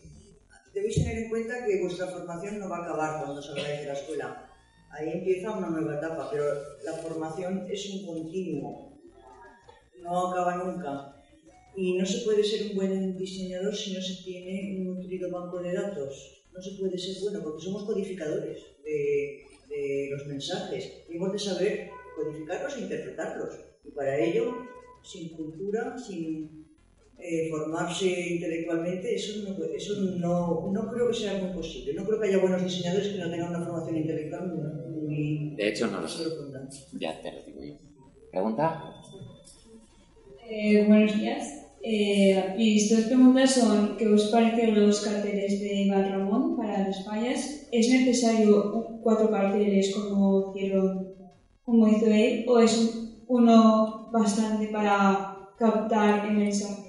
debéis tener en cuenta que vuestra formación no va a acabar cuando salgáis de la escuela. Ahí empieza una nueva etapa, pero la formación es un continuo, no acaba nunca. Y no se puede ser un buen diseñador si no se tiene un nutrido banco de datos. No se puede ser bueno porque somos codificadores de, de los mensajes y hemos de saber codificarlos e interpretarlos. Y para ello, sin cultura, sin eh, formarse intelectualmente, eso, no, puede- eso no, no creo que sea muy posible. No creo que haya buenos diseñadores que no tengan una formación intelectual muy, muy De hecho, no lo sé. Ya te lo digo yo. ¿Pregunta? Eh, buenos días. Eh, mis dos preguntas son, ¿qué os parecen los carteles de Iván Ramón para las fallas? ¿Es necesario cuatro carteles como hicieron, como hizo él, o es uno bastante para captar el mensaje?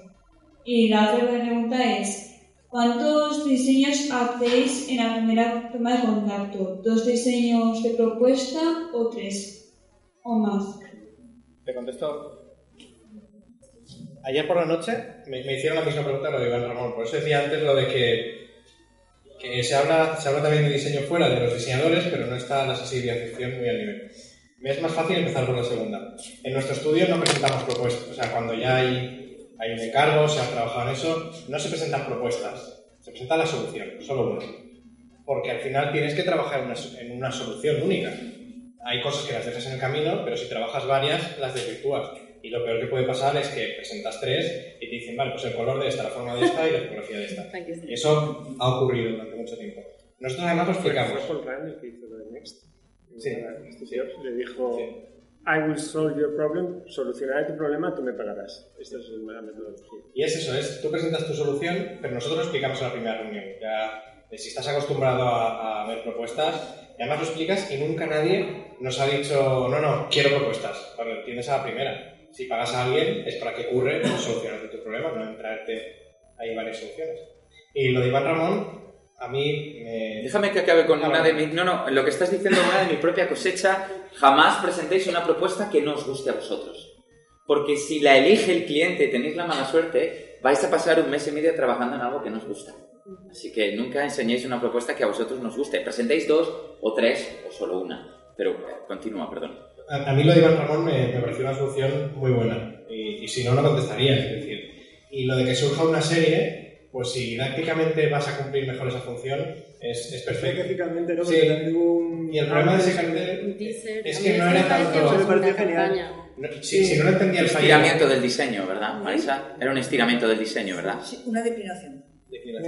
Y la otra pregunta es, ¿cuántos diseños hacéis en la primera toma de contacto? ¿Dos diseños de propuesta o tres? ¿O más? Te contesto. Ayer por la noche me, me hicieron la misma pregunta lo de Iván Ramón. Por eso decía antes lo de que, que se, habla, se habla también de diseño fuera de los diseñadores, pero no está la sensibilización muy al nivel. Me es más fácil empezar por la segunda. En nuestro estudio no presentamos propuestas. O sea, cuando ya hay, hay un encargo, se ha trabajado en eso, no se presentan propuestas. Se presenta la solución, solo una. Porque al final tienes que trabajar en una, en una solución única hay cosas que las dejas en el camino, pero si trabajas varias, las desvirtúas. Y lo peor que puede pasar es que presentas tres y te dicen, vale, pues el color de esta, la forma de esta y la tipografía de esta. Y eso ha ocurrido durante mucho tiempo. Nosotros además lo explicamos. Fue Paul Rand el que hizo lo de Next. Sí. Este tío le dijo, I will solve your problem, solucionaré tu problema, tú me pagarás. Esta es la metodología. Y es eso, es tú presentas tu solución, pero nosotros lo explicamos en la primera reunión. Ya, eh, si estás acostumbrado a, a ver propuestas, y además lo explicas y nunca nadie nos ha dicho, no, no, quiero propuestas, cuando entiendes a la primera. Si pagas a alguien es para que curre en solucionarte tu problema, no en traerte ahí varias soluciones. Y lo de Iván Ramón, a mí me... Déjame que acabe con Ah, una de mis... No, no, lo que estás diciendo es una de mi propia cosecha. Jamás presentéis una propuesta que no os guste a vosotros. Porque si la elige el cliente y tenéis la mala suerte, vais a pasar un mes y medio trabajando en algo que no os gusta. Así que nunca enseñéis una propuesta que a vosotros nos guste. Presentéis dos o tres o solo una. Pero eh, continúa, perdón. A, a mí lo de Iván Ramón me, me pareció una solución muy buena. Y, y si no, no contestaría. Es decir, y lo de que surja una serie, pues si didácticamente vas a cumplir mejor esa función, es, es perfecto. Gráficamente, ¿no? Sí. Porque un... Y el problema de ese cartel es que no era tanto... me pareció genial. No, si, si no lo entendía el fallo... Estiramiento del diseño, ¿verdad, Marisa? Era un estiramiento del diseño, ¿verdad? Sí, una declinación.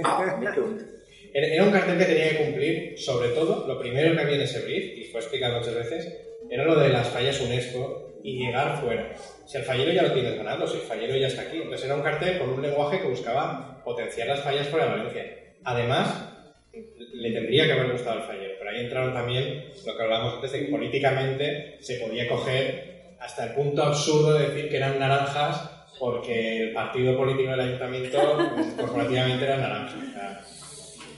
Ah, pregunto. Era, era un cartel que tenía que cumplir, sobre todo, lo primero que había en ese brief, y fue explicado muchas veces, era lo de las fallas UNESCO y llegar fuera. Si el fallero ya lo tienes ganado, si el fallero ya está aquí. Entonces era un cartel con un lenguaje que buscaba potenciar las fallas fuera de Valencia. Además, le tendría que haber gustado al fallero, pero ahí entraron también lo que hablábamos antes de que políticamente se podía coger hasta el punto absurdo de decir que eran naranjas porque el partido político del ayuntamiento corporativamente era naranja.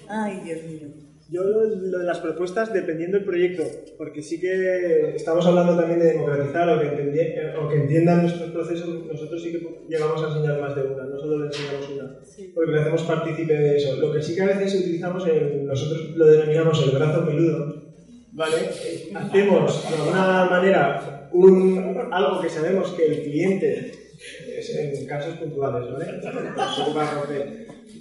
Ay, Dios mío. Yo lo, lo de las propuestas dependiendo del proyecto, porque sí que estamos hablando también de democratizar o que, entendi- eh, o que entiendan nuestros procesos, nosotros sí que llegamos a enseñar más de una, no solo le enseñamos una, porque le hacemos partícipe de eso. Lo que sí que a veces utilizamos, el- nosotros lo denominamos el brazo peludo, ¿vale? Eh, Hacemos de alguna manera un, algo que sabemos que el cliente, es en casos puntuales, ¿vale?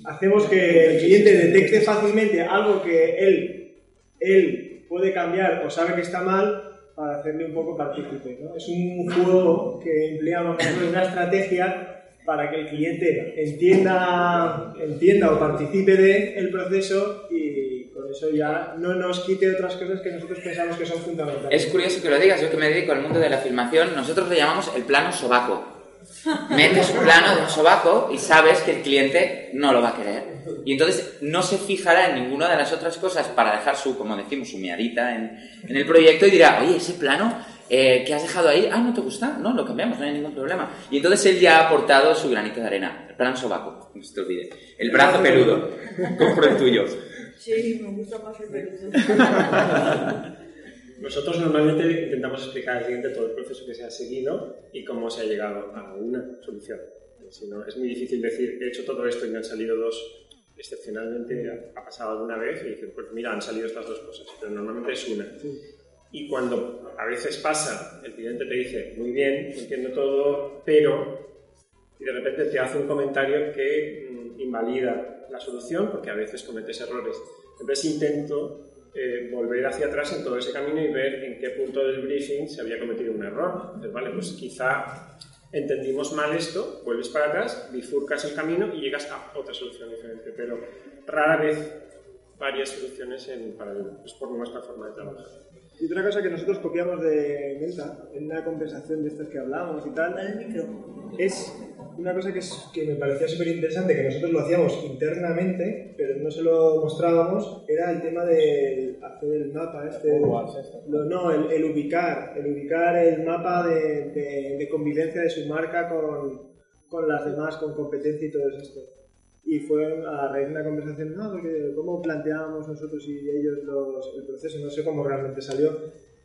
Hacemos que el cliente detecte fácilmente algo que él, él puede cambiar o sabe que está mal para hacerle un poco partícipe. ¿no? Es un juego que empleamos nosotros, una estrategia para que el cliente entienda, entienda o participe del proceso y con eso ya no nos quite otras cosas que nosotros pensamos que son fundamentales. Es curioso que lo digas, yo que me dedico al mundo de la filmación, nosotros le llamamos el plano sobaco. Metes un plano de un sobaco y sabes que el cliente no lo va a querer. Y entonces no se fijará en ninguna de las otras cosas para dejar su, como decimos, su miadita en, en el proyecto y dirá, oye, ese plano eh, que has dejado ahí, ah, ¿no te gusta? No, lo cambiamos, no hay ningún problema. Y entonces él ya ha aportado su granito de arena. El plano sobaco, no se te olvide. El brazo peludo. Compro el tuyo. Sí, me gusta más el peludo. Nosotros normalmente intentamos explicar al cliente todo el proceso que se ha seguido y cómo se ha llegado a una solución. Si no, es muy difícil decir, he hecho todo esto y me han salido dos. Excepcionalmente ha- pasado alguna vez y dices, pues mira, han salido estas dos cosas, pero normalmente es una. Y cuando a veces pasa, el cliente te dice, muy bien, entiendo todo, pero... Y de repente te hace un comentario que mm, invalida la solución, porque a veces cometes errores. Entonces intento eh, volver hacia atrás en todo ese camino y ver en qué punto del briefing se había cometido un error. Entonces, vale, pues quizá entendimos mal esto, vuelves para atrás, bifurcas el camino y llegas a otra solución diferente, pero rara vez varias soluciones en paralelo. Es por nuestra forma de trabajar. Y otra cosa que nosotros copiamos de Menta, en una conversación de estas que hablamos y tal, es una cosa que, es- que me parecía súper interesante, que nosotros lo hacíamos internamente, pero no se lo mostrábamos, era el tema de hacer el mapa este. Lo- no, el, el ubicar, el ubicar el mapa de, de- de convivencia de su marca con, con las demás, con competencia y todo esto. Y fue a raíz de una conversación, no, porque cómo planteábamos nosotros y ellos los- el proceso, no sé cómo realmente salió,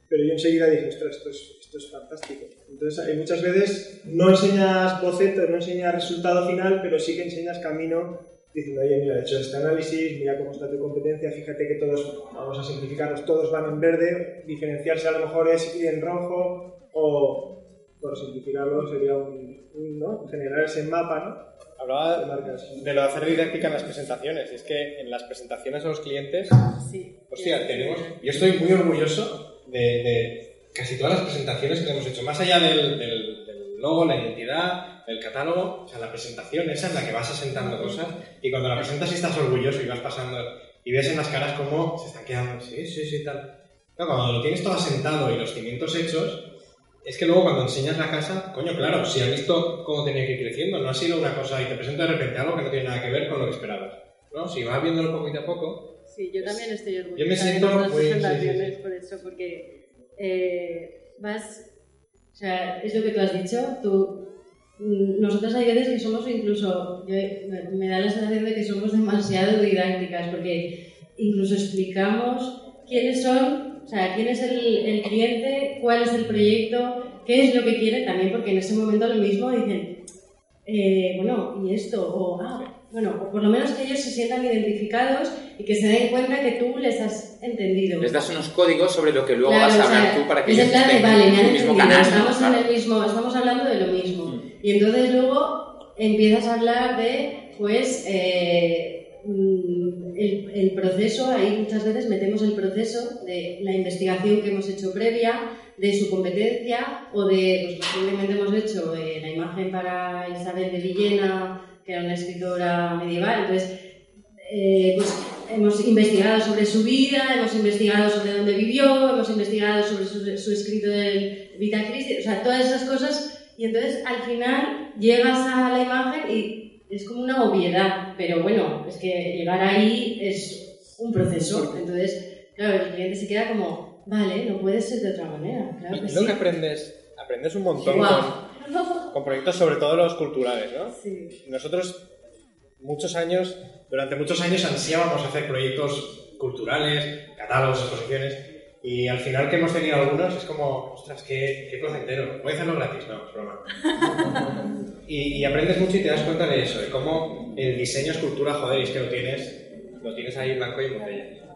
pero yo enseguida dije, ostras, esto es, esto es fantástico. Entonces, hay muchas veces no enseñas boceto, no enseñas resultado final, pero sí que enseñas camino diciendo, oye, mira, he hecho este análisis, mira cómo está tu competencia, fíjate que todos, vamos a simplificarlos, todos van en verde, diferenciarse a lo mejor es ir en rojo, o por simplificarlo sería un, un, ¿no? generar ese mapa, ¿no? Hablaba de lo de hacer didáctica en las presentaciones. Y es que en las presentaciones a los clientes, hostia, tenemos. Yo estoy muy orgulloso de, de casi todas las presentaciones que hemos hecho. Más allá del, del- del logo, la identidad, el catálogo, o sea, la presentación esa en la que vas asentando cosas. Y cuando la presentas y estás orgulloso y vas pasando y ves en las caras cómo se están quedando. Sí, sí, sí, tal. Claro, cuando lo tienes todo asentado y los cimientos hechos, es que luego cuando enseñas la casa, coño, claro, si has visto cómo tenía que ir creciendo, no ha sido una cosa y te presenta de repente algo que no tiene nada que ver con lo que esperabas. ¿no? Si vas viéndolo poquito a poco, Sí, yo también estoy orgullosa Yo me siento de muy- sí, sí, por eso, porque eh, vas, o sea, es lo que tú has dicho, tú, nosotros hay veces que somos incluso, me da la sensación de que somos demasiado didácticas, porque incluso explicamos quiénes son, o sea, quién es el, el cliente, cuál es el proyecto, qué es lo que quiere también, porque en ese momento lo mismo dicen, eh, bueno, y esto, o ah, bueno, o por lo menos que ellos se sientan identificados y que se den cuenta que tú les has entendido. Les das unos códigos sobre lo que luego Claro, vas a o sea, hablar tú para que ellos plan estén vale, me en han el mismo entendido, canal. estamos, claro. en el mismo, estamos hablando de lo mismo. Y entonces luego empiezas a hablar de, pues, eh, mm, el, el proceso, ahí muchas veces metemos el proceso de la investigación que hemos hecho previa, de su competencia, o de, pues recientemente hemos hecho eh, la imagen para Isabel de Villena, que era una escritora medieval, entonces eh, pues hemos investigado sobre su vida, hemos investigado sobre dónde vivió, hemos investigado sobre su, su escrito del Vita Christi, o sea, todas esas cosas, y entonces al final llegas a la imagen y es como una obviedad, pero bueno, es que llegar ahí es un proceso, entonces, claro, el cliente se queda como, vale, no puede ser de otra manera, claro que lo sí. que aprendes, aprendes un montón Guau. con, con proyectos, sobre todo los culturales, ¿no? Sí. Nosotros, muchos años, durante muchos años ansiábamos hacer proyectos culturales, catálogos, exposiciones, y al final que hemos tenido algunos es como, ostras, qué, qué placentero. Voy a hacerlo gratis, no, es broma. y, y aprendes mucho y te das cuenta de eso, de cómo el diseño es cultura, joder, y es que lo tienes, lo tienes ahí blanco y en botella.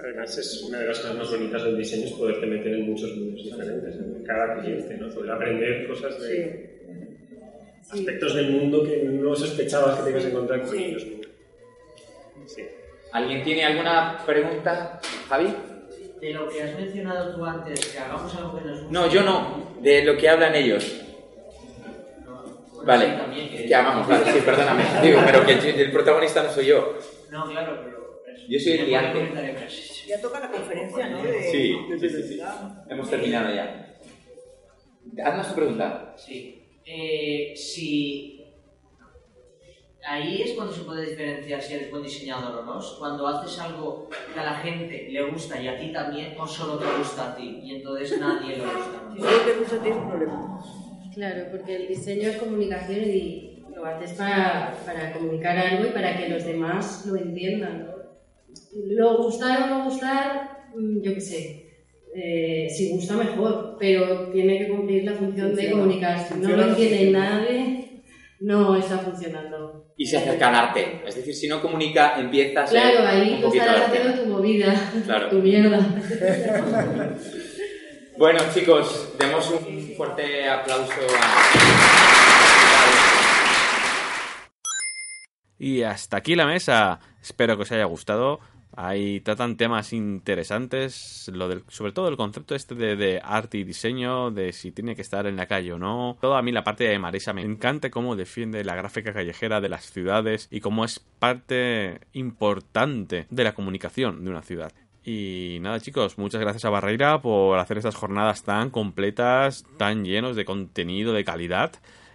Además, es una de las cosas más bonitas del diseño es poderte meter en muchos mundos diferentes, en cada cliente, ¿no? Poder aprender cosas de aspectos del mundo que no sospechabas que te ibas a encontrar con ellos. Sí. ¿Alguien tiene alguna pregunta, Javi? De lo que has mencionado tú antes, que hagamos algo que nos guste. No, yo no, de lo que hablan ellos. Vale, sí, también, que- que hagamos, vale, sí, perdóname. Digo, pero que el, el protagonista no soy yo. No, claro, pero. Yo soy el sí. Ya toca la conferencia, ¿no? De, Sí, de sí, sí, sí. Hemos terminado ya. Haznos tu pregunta. Sí. Eh, si. Ahí es cuando se puede diferenciar si eres buen diseñador o no. Cuando haces algo que a la gente le gusta y a ti también, o solo te gusta a ti, y entonces nadie le gusta. Si solo te gusta a ti es un problema. Claro, porque el diseño es comunicación y lo haces para, para comunicar algo y para que los demás lo entiendan. Lo gustar o no gustar, mm, yo qué sé. eh, si gusta mejor, pero tiene que cumplir la función de Funciona. comunicar. Si no lo entiende nadie, no está funcionando. Y se acerca al arte. Es decir, si no comunica, empieza a ser Claro, ahí un tú poquito estarás haciendo tu movida, Claro. tu mierda. Bueno, chicos, demos un fuerte aplauso a... Y hasta aquí la mesa. Espero que os haya gustado. Ahí tratan temas interesantes, lo del, sobre todo el concepto este de, de, arte y diseño, de si tiene que estar en la calle o no. Todo a mí la parte de Marisa me encanta cómo defiende la gráfica callejera de las ciudades y cómo es parte importante de la comunicación de una ciudad. Y nada chicos, muchas gracias a Barreira por hacer estas jornadas tan completas, tan llenos de contenido de calidad.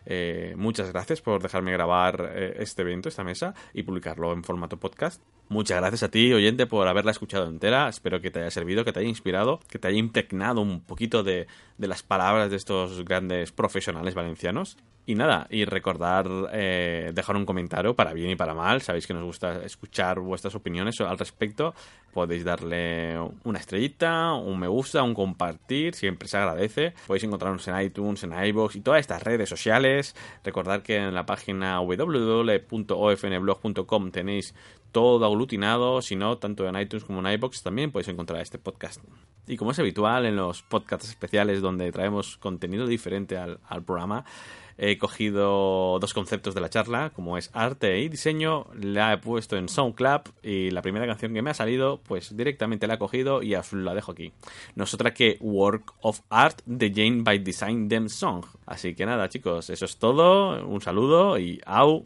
Eh, muchas gracias por dejarme grabar eh, este evento, esta mesa, y publicarlo en formato podcast. Muchas gracias a ti, oyente, por haberla escuchado entera. Espero que te haya servido, que te haya inspirado, que te haya impregnado un poquito de, de las palabras de estos grandes profesionales valencianos. Y nada, y recordar eh, dejar un comentario para bien y para mal. Sabéis que nos gusta escuchar vuestras opiniones al respecto. Podéis darle una estrellita, un me gusta, un compartir, siempre se agradece. Podéis encontrarnos en iTunes, en iBox y todas estas redes sociales. Recordad que en la página www.ofnblog.com tenéis todo aglutinado, si no, tanto en iTunes como en iBox también podéis encontrar este podcast. Y como es habitual en los podcasts especiales donde traemos contenido diferente al, al programa, he cogido dos conceptos de la charla, como es arte y diseño, la he puesto en SoundCloud y la primera canción que me ha salido, pues directamente la he cogido y la dejo aquí. No es otra que Work of Art de Jane by Design Them Song. Así que nada, chicos, eso es todo. Un saludo y au.